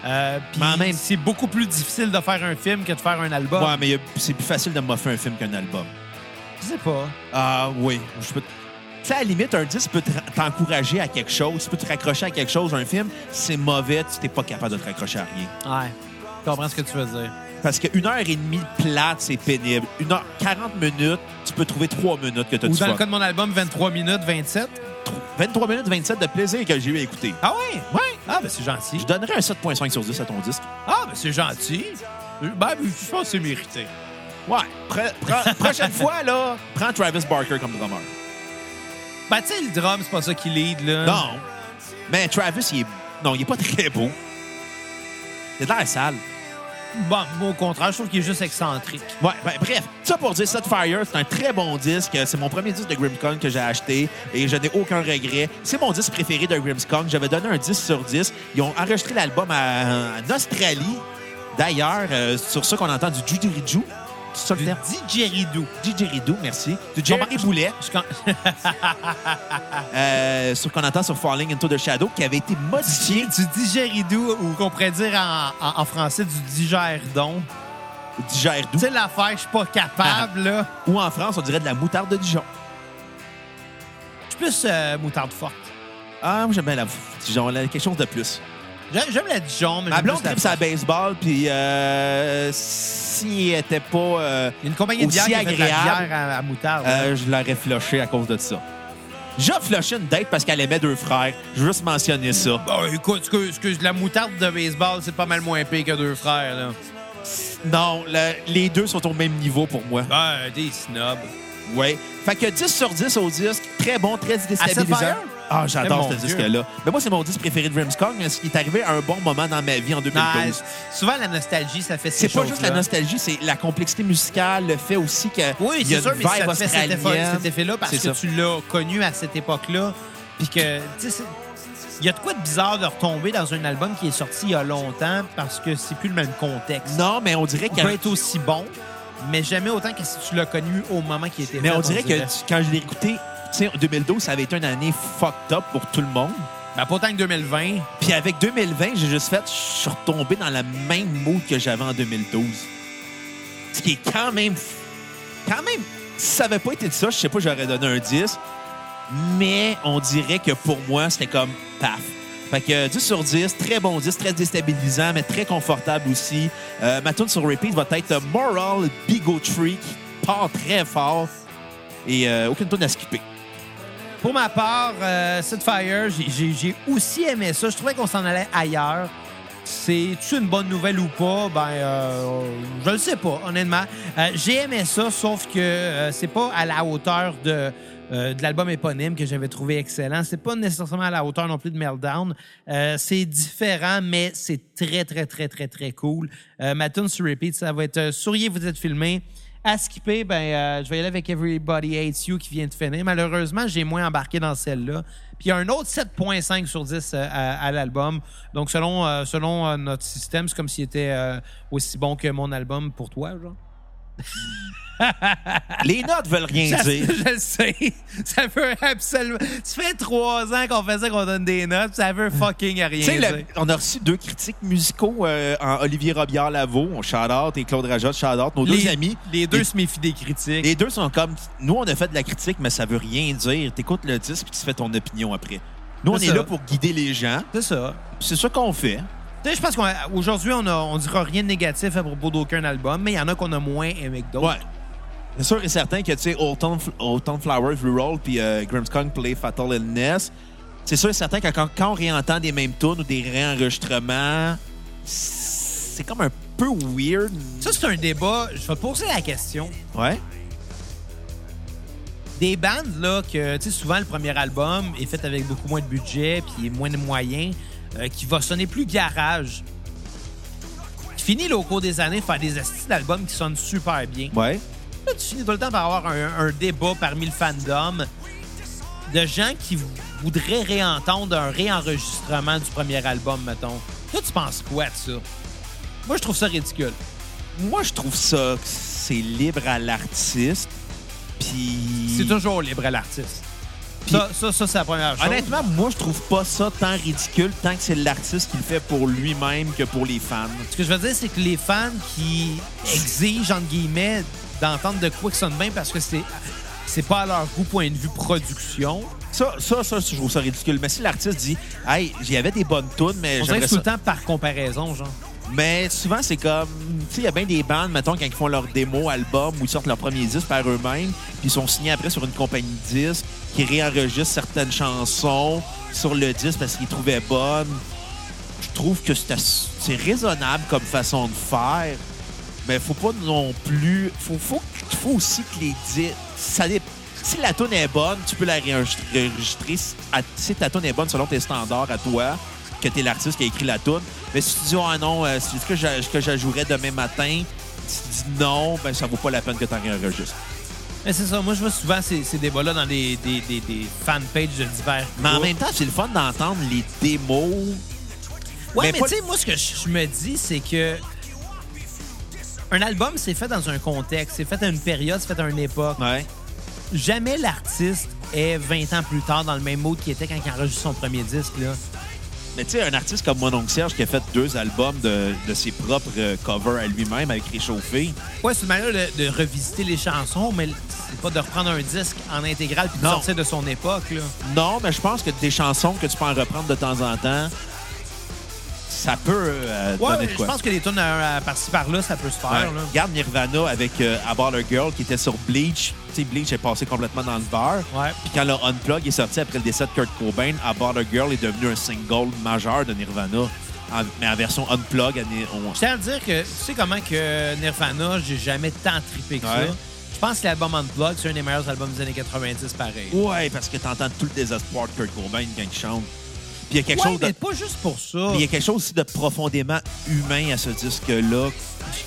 Euh, même- c'est beaucoup plus difficile de faire un film que de faire un album. Ouais, mais c'est plus facile de moffer un film qu'un album. Je sais pas. Ah oui. Je peux. Tu sais, à la limite, un disque peut te- t'encourager à quelque chose, peut te raccrocher à quelque chose. Un film, c'est mauvais, tu n'es pas capable de te raccrocher à rien. Ouais. Je comprends ce que tu veux dire. Parce qu'une heure et demie plate, c'est pénible. Une heure, 40 minutes, tu peux trouver 3 minutes que tu as Ou dans le cas de mon album, 23 minutes, 27. 23 minutes 27 de plaisir que j'ai eu à écouter. Ah ouais? Ouais. Ah, ben c'est gentil. Je donnerais un 7.5 sur 10 à ton disque. Ah, ben c'est gentil. Ben, je pense que c'est mérité. Ouais. Pre- pre- prochaine fois, là, prends Travis Barker comme drummer. Ben, tu sais, le drum, c'est pas ça qui lead, là. Non. Mais Travis, il est... Non, il est pas très beau. Il a de l'air sale. Bon, au contraire, je trouve qu'il est juste excentrique. Ouais, ben, bref, ça pour dire Set Fire, c'est un très bon disque. C'est mon premier disque de Grimmskong que j'ai acheté et je n'ai aucun regret. C'est mon disque préféré de Grimmskong. J'avais donné un 10 sur 10. Ils ont enregistré l'album en Australie. D'ailleurs, euh, sur ça qu'on entend du didgeridoo. Le Du didgeridoo. Didgeridoo, merci. Du Jean-Marie Boulet, euh, sur qu'on entend sur Falling Into the Shadow, qui avait été modifié. du didgeridoo, ou qu'on pourrait dire en, en- en français du digerdon. Digerdoo. Tu sais, l'affaire, je suis pas capable, là. Ou en France, on dirait de la moutarde de Dijon. Je suis plus euh, moutarde forte. Ah, moi, j'aime bien la Dijon. là, Quelque chose de plus. J'ai- J'aime la Dijon, mais Ma blonde tripe sa baseball, puis euh, s'il était pas... euh, Il y a une compagnie de bière aussi qui a fait de la agréable, bière à, à moutarde. euh, je l'aurais flushé à cause de ça. J'ai flushé une date parce qu'elle aimait deux frères. Je veux juste mentionner ça. Bon, écoute, excuse, excuse, la moutarde de baseball, c'est pas mal moins pire que deux frères, là. Non, le- les deux sont au même niveau pour moi. Ben, des snobs. Ouais. Fait que 10 sur 10 au disque. Très bon, très déstabilisant. Fire? Ah, j'adore ce disque-là. Mais moi, c'est mon disque préféré de Rimskong, mais il est arrivé à un bon moment dans ma vie en 2012. Non, souvent, la nostalgie, ça fait ces C'est pas juste la nostalgie, c'est la complexité musicale, le fait aussi que Oui, il y a c'est sûr, mais ça te fait cet effet- effet-là parce que ça. tu l'as connu à cette époque-là. Puis que, tu sais, c'est- il y a de quoi de bizarre de retomber dans un album qui est sorti il y a longtemps parce que c'est plus le même contexte. Non, mais on dirait Il qu'il peut être aussi bon, mais jamais autant que si tu l'as connu au moment qui était Mais fait, on dirait que tu- quand je l'ai écouté, sais, en 2012, ça avait été une année fucked up pour tout le monde. Ben, pas autant que 2020. Puis avec 2020, j'ai juste fait, je suis retombé dans la même mood que j'avais en 2012. Ce qui est quand même. Quand même, si ça n'avait pas été de ça, je sais pas, j'aurais donné un 10. Mais on dirait que pour moi, c'était comme paf. Fait que 10 sur 10, très bon 10, très déstabilisant, mais très confortable aussi. Euh, ma tune sur repeat va être Moral Bigotry qui part très fort. Et euh, aucune tune à skipper. Pour ma part, euh, Set Fire, j'ai- aussi aimé ça. Je trouvais qu'on s'en allait ailleurs. C'est-tu une bonne nouvelle ou pas? Ben, euh, je le sais pas, honnêtement. Euh, j'ai aimé ça, sauf que euh, c'est pas à la hauteur de, euh, de l'album éponyme que j'avais trouvé excellent. C'est pas nécessairement à la hauteur non plus de Meltdown. Euh, c'est différent, mais c'est très, très, très, très, très cool. Euh, ma tune sur repeat, ça va être Souriez, vous êtes filmé. À skipper, ben, euh, je vais y aller avec Everybody Hates You qui vient de finir. Malheureusement, j'ai moins embarqué dans celle-là. Puis il y a un autre 7.5 sur 10 euh, à, l'album. Donc, selon, euh, selon euh, notre système, c'est comme s'il était aussi bon que mon album pour toi, genre. Les notes veulent rien Je, dire. je le sais. Ça veut absolument. Ça fait trois ans qu'on faisait qu'on donne des notes, ça veut fucking rien dire. le- on a reçu deux critiques musicaux euh, en Olivier Robillard-Lavaux, on shout-out, et Claude Rajotte, shout-out, nos deux les, amis. Les deux Les- se méfient des critiques. Les deux sont comme, nous, on a fait de la critique, mais ça veut rien dire. T'écoutes le disque puis tu fais ton opinion après. Nous, on est ça. là pour guider les gens. C'est ça. C'est ça qu'on fait. Tu sais, je pense qu'aujourd'hui, on, on dira rien de négatif à propos d'aucun album, mais il y en a qu'on a moins aimé que d'autres. Ouais. C'est sûr et certain que, tu sais, Old Town Flowers Reroll puis euh, Grimmskong Play Fatal Illness, c'est sûr et certain que quand, quand on réentend des mêmes tunes ou des réenregistrements, c'est comme un peu weird. Ça, c'est un débat. Je vais te poser la question. Ouais. Des bandes, là, que, tu sais, souvent, le premier album est fait avec beaucoup moins de budget puis moins de moyens, euh, qui va sonner plus garage. Qui finit, là, au cours des années, faire des astuces d'albums qui sonnent super bien. Ouais. Là, tu finis tout le temps par avoir un, un débat parmi le fandom de gens qui voudraient réentendre un réenregistrement du premier album, mettons. Toi, tu penses quoi de ça? Moi, je trouve ça ridicule. Moi, je trouve ça que c'est libre à l'artiste. Puis. C'est toujours libre à l'artiste. Ça, ça, ça c'est la première chose. Honnêtement, moi, je trouve pas ça tant ridicule tant que c'est l'artiste qui le fait pour lui-même que pour les fans. Ce que je veux dire, c'est que les fans qui exigent, entre guillemets, d'entendre de quoi que sonne bien parce que c'est c'est pas à leur goût point de vue production. Ça, ça, ça, je trouve ça ridicule. Mais si l'artiste dit, hey, j'y avais des bonnes tunes, mais On dirait tout ça. le temps par comparaison, genre. Mais souvent, c'est comme. Tu sais, il y a bien des bandes, mettons, quand ils font leur démo, album, ou ils sortent leur premier disque par eux-mêmes, puis ils sont signés après sur une compagnie de disques qui réenregistre certaines chansons sur le disque parce qu'ils trouvaient bonnes. Je trouve que c'est raisonnable comme façon de faire, mais faut pas non plus. Faut, faut, faut aussi que les disques. Ça dé- Si la tune est bonne, tu peux la réenregistrer. Si ta tune est bonne selon tes standards à toi, que tu es l'artiste qui a écrit la tune. Mais si tu dis, ah non, euh, c'est ce que j'a- que j'ajouterais demain matin, tu dis non, ben ça vaut pas la peine que tu en réenregistres. Mais c'est ça, moi je vois souvent ces, ces débats-là dans des, des, des, des fanpages de divers. Mais en groupes. même temps, c'est le fun d'entendre les démos. Ouais, mais mais, pas- tu sais, moi, ce que je je me dis, c'est que un album, c'est fait dans un contexte, c'est fait à une période, c'est fait à une époque. Ouais. Jamais l'artiste est 20 ans plus tard dans le même mode qu'il était quand il enregistre son premier disque. Là. Mais tu sais, un artiste comme Mon Oncle Serge qui a fait deux albums de, de ses propres euh, covers à lui-même avec Réchauffé. Ouais, c'est une manière de, de revisiter les chansons, mais c'est pas de reprendre un disque en intégral puis de sortir de son époque. Là. Non, mais je pense que des chansons que tu peux en reprendre de temps en temps, ça peut euh, Ouais, donner de je quoi. pense que les tunes euh, par-ci par-là, ça peut se faire. Ouais. là. Regarde Nirvana avec euh, About a Girl qui était sur Bleach. Tu sais, Bleach est passé complètement dans le beurre. Ouais. Puis quand le Unplug est sorti après le décès de Kurt Cobain, About a Girl est devenu un single majeur de Nirvana. En- mais en version Unplug, on- Je tiens à dire que tu sais comment que Nirvana, j'ai jamais tant trippé que Ouais. ça. Je pense que l'album Unplugged, c'est un des meilleurs albums des années 90, pareil. Ouais, parce que t'entends tout le désespoir de Kurt Cobain quand il chante. Puis il y a quelque Ouais, chose de... mais pas juste pour ça. puis il y a quelque chose aussi de profondément humain à ce disque-là.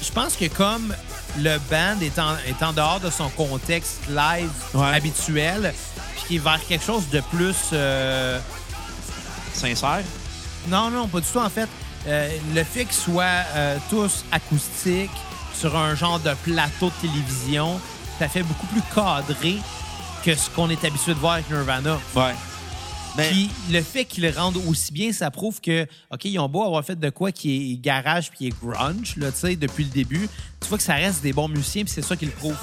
Je pense que comme le band est en, est en dehors de son contexte live Ouais. habituel, puis qui est vers quelque chose de plus... euh, Sincère? Non, non, pas du tout, en fait. Euh, le fait qu'ils soient euh, tous acoustiques sur un genre de plateau de télévision, ça fait beaucoup plus cadré que ce qu'on est habitué de voir avec Nirvana. Ouais. Mais Puis le fait qu'ils le rendent aussi bien, ça prouve que, OK, ils ont beau avoir fait de quoi qui est garage puis qui est grunge, là, tu sais, depuis le début. Tu vois que ça reste des bons musiciens puis c'est ça qui le prouve.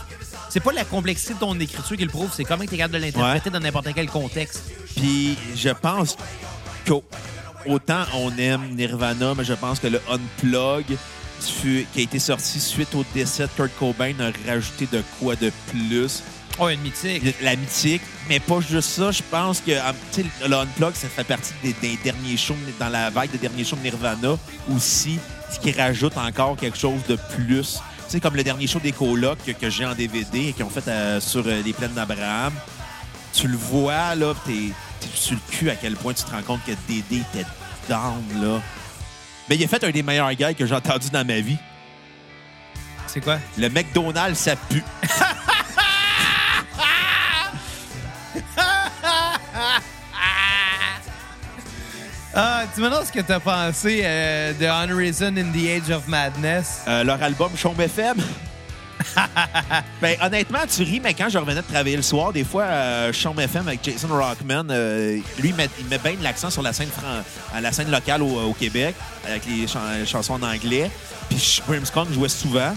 C'est pas la complexité de ton écriture qui le prouve, c'est comment tu es capable de l'interpréter dans n'importe quel contexte. Puis je pense qu'autant on aime Nirvana, mais je pense que le Unplug qui a été sorti suite au décès de Kurt Cobain a rajouté de quoi de plus. Oh, une mythique. La mythique, mais pas juste ça. Je pense que ah, tu sais, le Unplug, ça fait partie des, des derniers shows, dans la vague des derniers shows de Nirvana aussi, ce qui rajoute encore quelque chose de plus. Tu sais, comme le dernier show des colocs que, que j'ai en DVD et qu'ils ont fait euh, sur euh, les plaines d'Abraham. Tu le vois, là, t'es t'es sur le cul à quel point tu te rends compte que Dédé était down, là. Mais il a fait un des meilleurs gars que j'ai entendu dans ma vie. C'est quoi? Le McDonald's, ça pue. Ah, tu me demandes ce que t'as pensé euh, de Unreason in the Age of Madness. Euh, leur album Chaume FM. ben, honnêtement, tu ris, mais quand je revenais de travailler le soir, des fois, euh, Chaume FM avec Jason Rockman, euh, lui, il met, il met bien de l'accent sur la scène, à la scène locale au, au Québec, avec les chan- chansons en anglais. Puis Brimskong jouait souvent.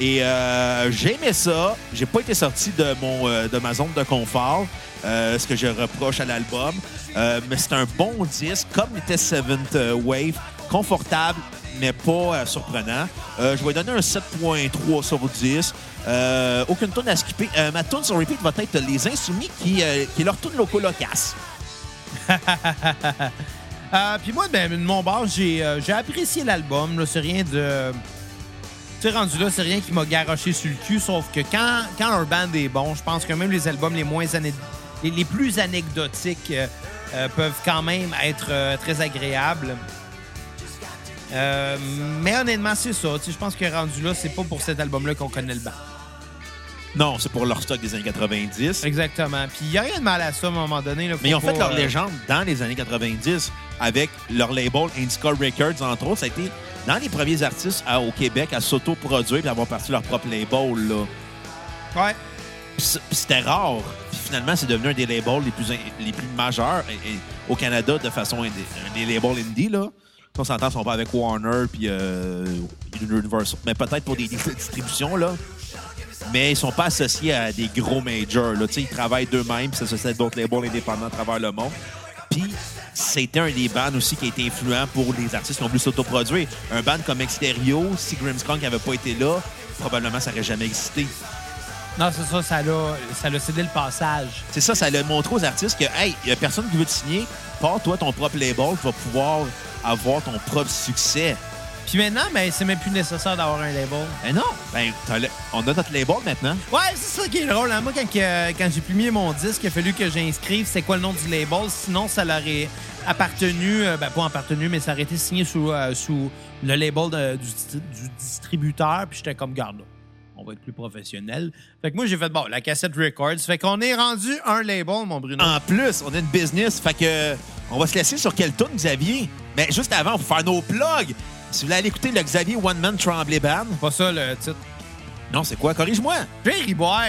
Et euh, j'aimais ça. J'ai pas été sorti de, mon, euh, de ma zone de confort, euh, ce que je reproche à l'album. Euh, mais c'est un bon disque, comme était Seventh Wave, confortable, mais pas surprenant. Je vais donner un 7.3 sur 10. Euh, aucune tune à skipper. Ma tune sur repeat va être Les Insoumis, qui, qui leur tune loco locasse. Euh, Puis moi, ben, de mon bord, j'ai apprécié l'album. C'est rien de. Tu rendu là, c'est rien qui m'a garoché sur le cul, sauf que quand, quand un band est bon, je pense que même les albums les moins les, les plus anecdotiques euh, euh, peuvent quand même être euh, très agréables. Mais honnêtement, c'est ça. Je pense que rendu là, c'est pas pour cet album-là qu'on connaît le band. Non, c'est pour leur stock des années 90. Exactement. Puis il n'y a rien de mal à ça à un moment donné. là. Mais ils ont fait leur euh, légende dans les années 90 avec leur label Indica Records, entre autres. Ça a été dans les premiers artistes à- au Québec à s'auto-produire et avoir parti leur propre label. Là. Ouais. C'était rare. Puis finalement, c'est devenu un des labels les plus, in- les plus majeurs et- et au Canada de façon indé- un des labels indie. Là. On s'entend, ils sont pas avec Warner puis euh, Universal. Mais peut-être pour des listes de distribution, là. Mais ils sont pas associés à des gros majors. Là. Ils travaillent d'eux-mêmes puis s'associent à d'autres labels indépendants à travers le monde. Puis c'était un des bands aussi qui a été influent pour les artistes qui ont voulu s'autoproduire. Un band comme Exterio, si Grimmskunk n'avait pas été là, probablement ça n'aurait jamais existé. Non, c'est ça, ça l'a ça l'a cédé le passage. C'est ça, ça l'a montré aux artistes que, hey, il a personne qui veut te signer, pars toi ton propre label, tu vas pouvoir avoir ton propre succès. Puis maintenant, ben, c'est même plus nécessaire d'avoir un label. Mais non, ben, le- on a notre label maintenant. Ouais, c'est ça qui est drôle. hein. Moi, quand, j'ai publié mon disque, il a fallu que j'inscrive c'est quoi le nom du label. Sinon, ça leur aurait appartenu, euh, ben pas appartenu, mais ça aurait été signé sous, euh, sous le label de- du, distri- du distributeur. Puis j'étais comme, garde on va être plus professionnel. Fait que moi, j'ai fait, bon, la cassette Records. Fait qu'on est rendu un label, mon Bruno. En plus, on a une business, fait que on va se laisser sur quel tune, Xavier? Mais juste avant, on va faire nos plugs. Si vous voulez aller écouter le Xavier One Man Tremblay Band, Pas ça, le titre. non, c'est quoi? Corrige-moi. J'ai riboire.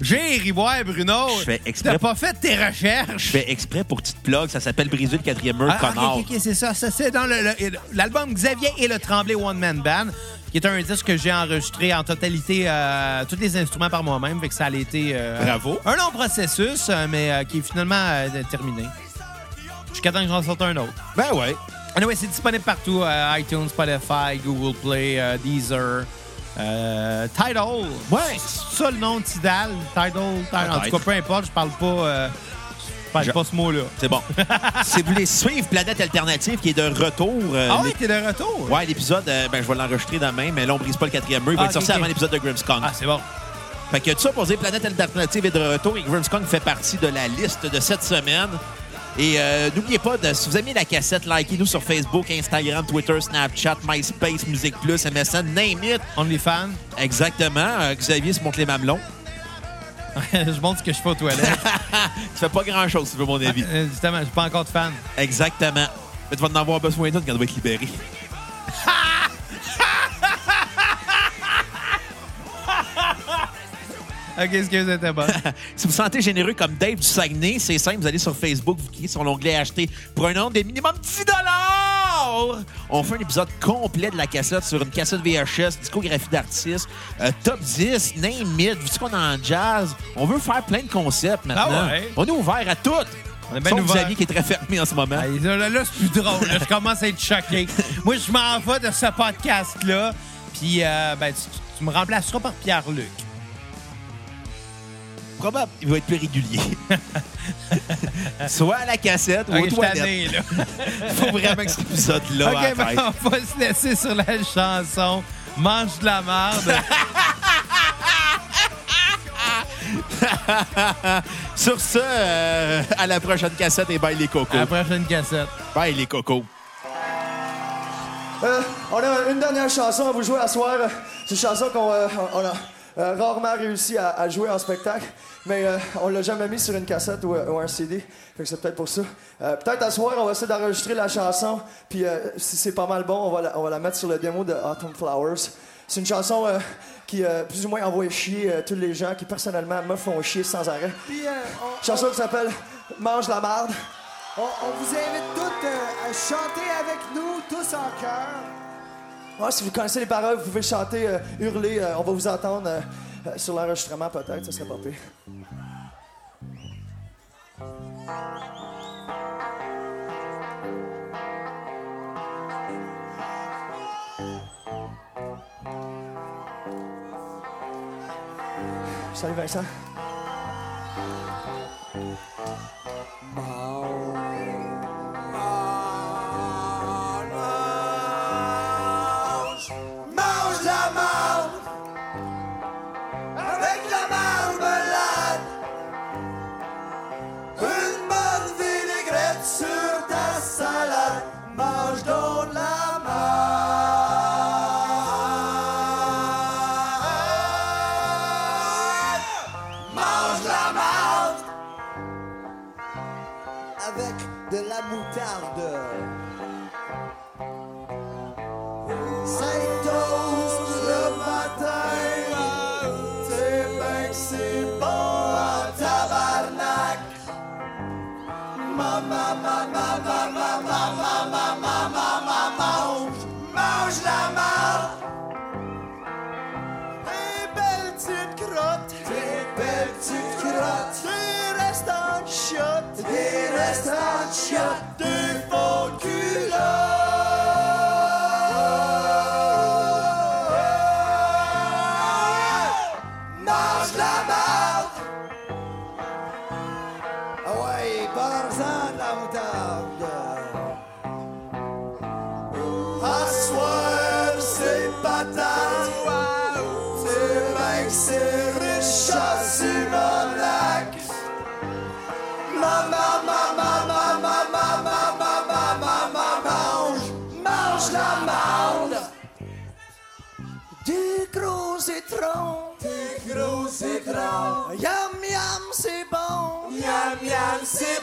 J'ai riboire, Bruno. Je fais exprès. T'as pas fait tes Je recherches. fais exprès pour petite plug, ça s'appelle Briser le quatrième mur, Ah, connard. ok, ok, c'est ça. ça c'est dans le- le- l'album Xavier et le Tremblay One Man Band, qui est un disque que j'ai enregistré en totalité, euh, tous les instruments par moi-même. Fait que ça a été euh, Bravo. un long processus, euh, mais euh, qui est finalement terminé. Jusqu'à temps que j'en sorte un autre. Ben ouais. Anyway, c'est disponible partout euh, iTunes, Spotify, Google Play, euh, Deezer, euh, Tidal. Ouais. C'est ça le nom de Tidal? Tidal? Tidal. En tout cas, peu importe, je parle pas, je parle Je- pas ce mot-là. C'est bon. si vous voulez suivre Planète Alternative qui est de retour. euh, Ah oui, t'es de retour? Ouais, l'épisode, euh, ben, je vais l'enregistrer demain, mais là, on brise pas le quatrième mur. Il va Ah, être sorti avant l'épisode de Grimmskong. Ah, c'est bon. Fait que tout ça pour dire Planète Alternative est de retour et Grimmskong fait partie de la liste de cette semaine. Et euh, n'oubliez pas, de, si vous aimez la cassette, likez-nous sur Facebook, Instagram, Twitter, Snapchat, MySpace, Musique Plus, MSN, name it. OnlyFans. Exactement. Euh, Xavier se montre les mamelons. je montre ce que je fais aux toilettes. Tu fais pas grand-chose, si tu veux mon avis. Euh, Justement, j'ai pas encore de fan. Exactement. Mais tu vas en avoir besoin d'une quand tu vas être libéré. OK, excusez, c'était bon. Si vous vous sentez généreux comme Dave du Saguenay, c'est simple, vous allez sur Facebook, vous cliquez sur l'onglet Acheter pour un nombre de minimum 10 On fait un épisode complet de la cassette sur une cassette VHS, discographie d'artistes, euh, top 10, name it, vu qu'on est en jazz? On veut faire plein de concepts maintenant. Ah ouais? On est ouvert à tout. On est bien Sauf. Xavier qui est très fermé en ce moment. Là, là, là, c'est plus drôle. là. Je commence à être choqué. Moi, je m'en vais de ce podcast-là. Puis, euh, ben, tu, tu me remplaceras par Pierre-Luc. Probable, il va être plus régulier. Soit à la cassette ou OK, aux toilettes. Il faut vraiment que cet épisode-là OK, ben, on va se laisser sur la chanson Mange de la merde. Sur ce, euh, à la prochaine cassette et bye les cocos. à la prochaine cassette. Bye les cocos. Euh, on a une dernière chanson à vous jouer à soir. C'est une chanson qu'on euh, on a euh, rarement réussi à, à jouer en spectacle, mais euh, on l'a jamais mis sur une cassette ou, ou un CD. C'est peut-être pour ça. Euh, peut-être à soir, on va essayer d'enregistrer la chanson, puis euh, si c'est pas mal bon, on va, la, on va la mettre sur le démo de Autumn Flowers. C'est une chanson euh, qui, euh, plus ou moins, envoie chier euh, tous les gens qui, personnellement, me font chier sans arrêt. Puis, euh, on, Chanson qui s'appelle Mange la marde. on- vous invite toutes euh, à chanter avec nous, tous en chœur. Ouais, si vous connaissez les paroles, vous pouvez chanter, euh, hurler. euh, on va vous entendre euh, sur l'enregistrement, peut-être. Ça serait pas pire. Salut Vincent. Yam yam, c'est bon. Yam yam, c'est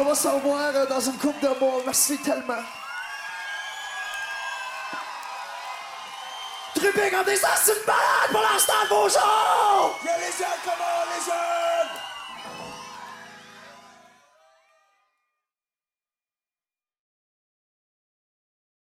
On va se revoir dans une coupe de mois. Merci tellement. Trubic en désastre, une balade pour l'instant de vos les gens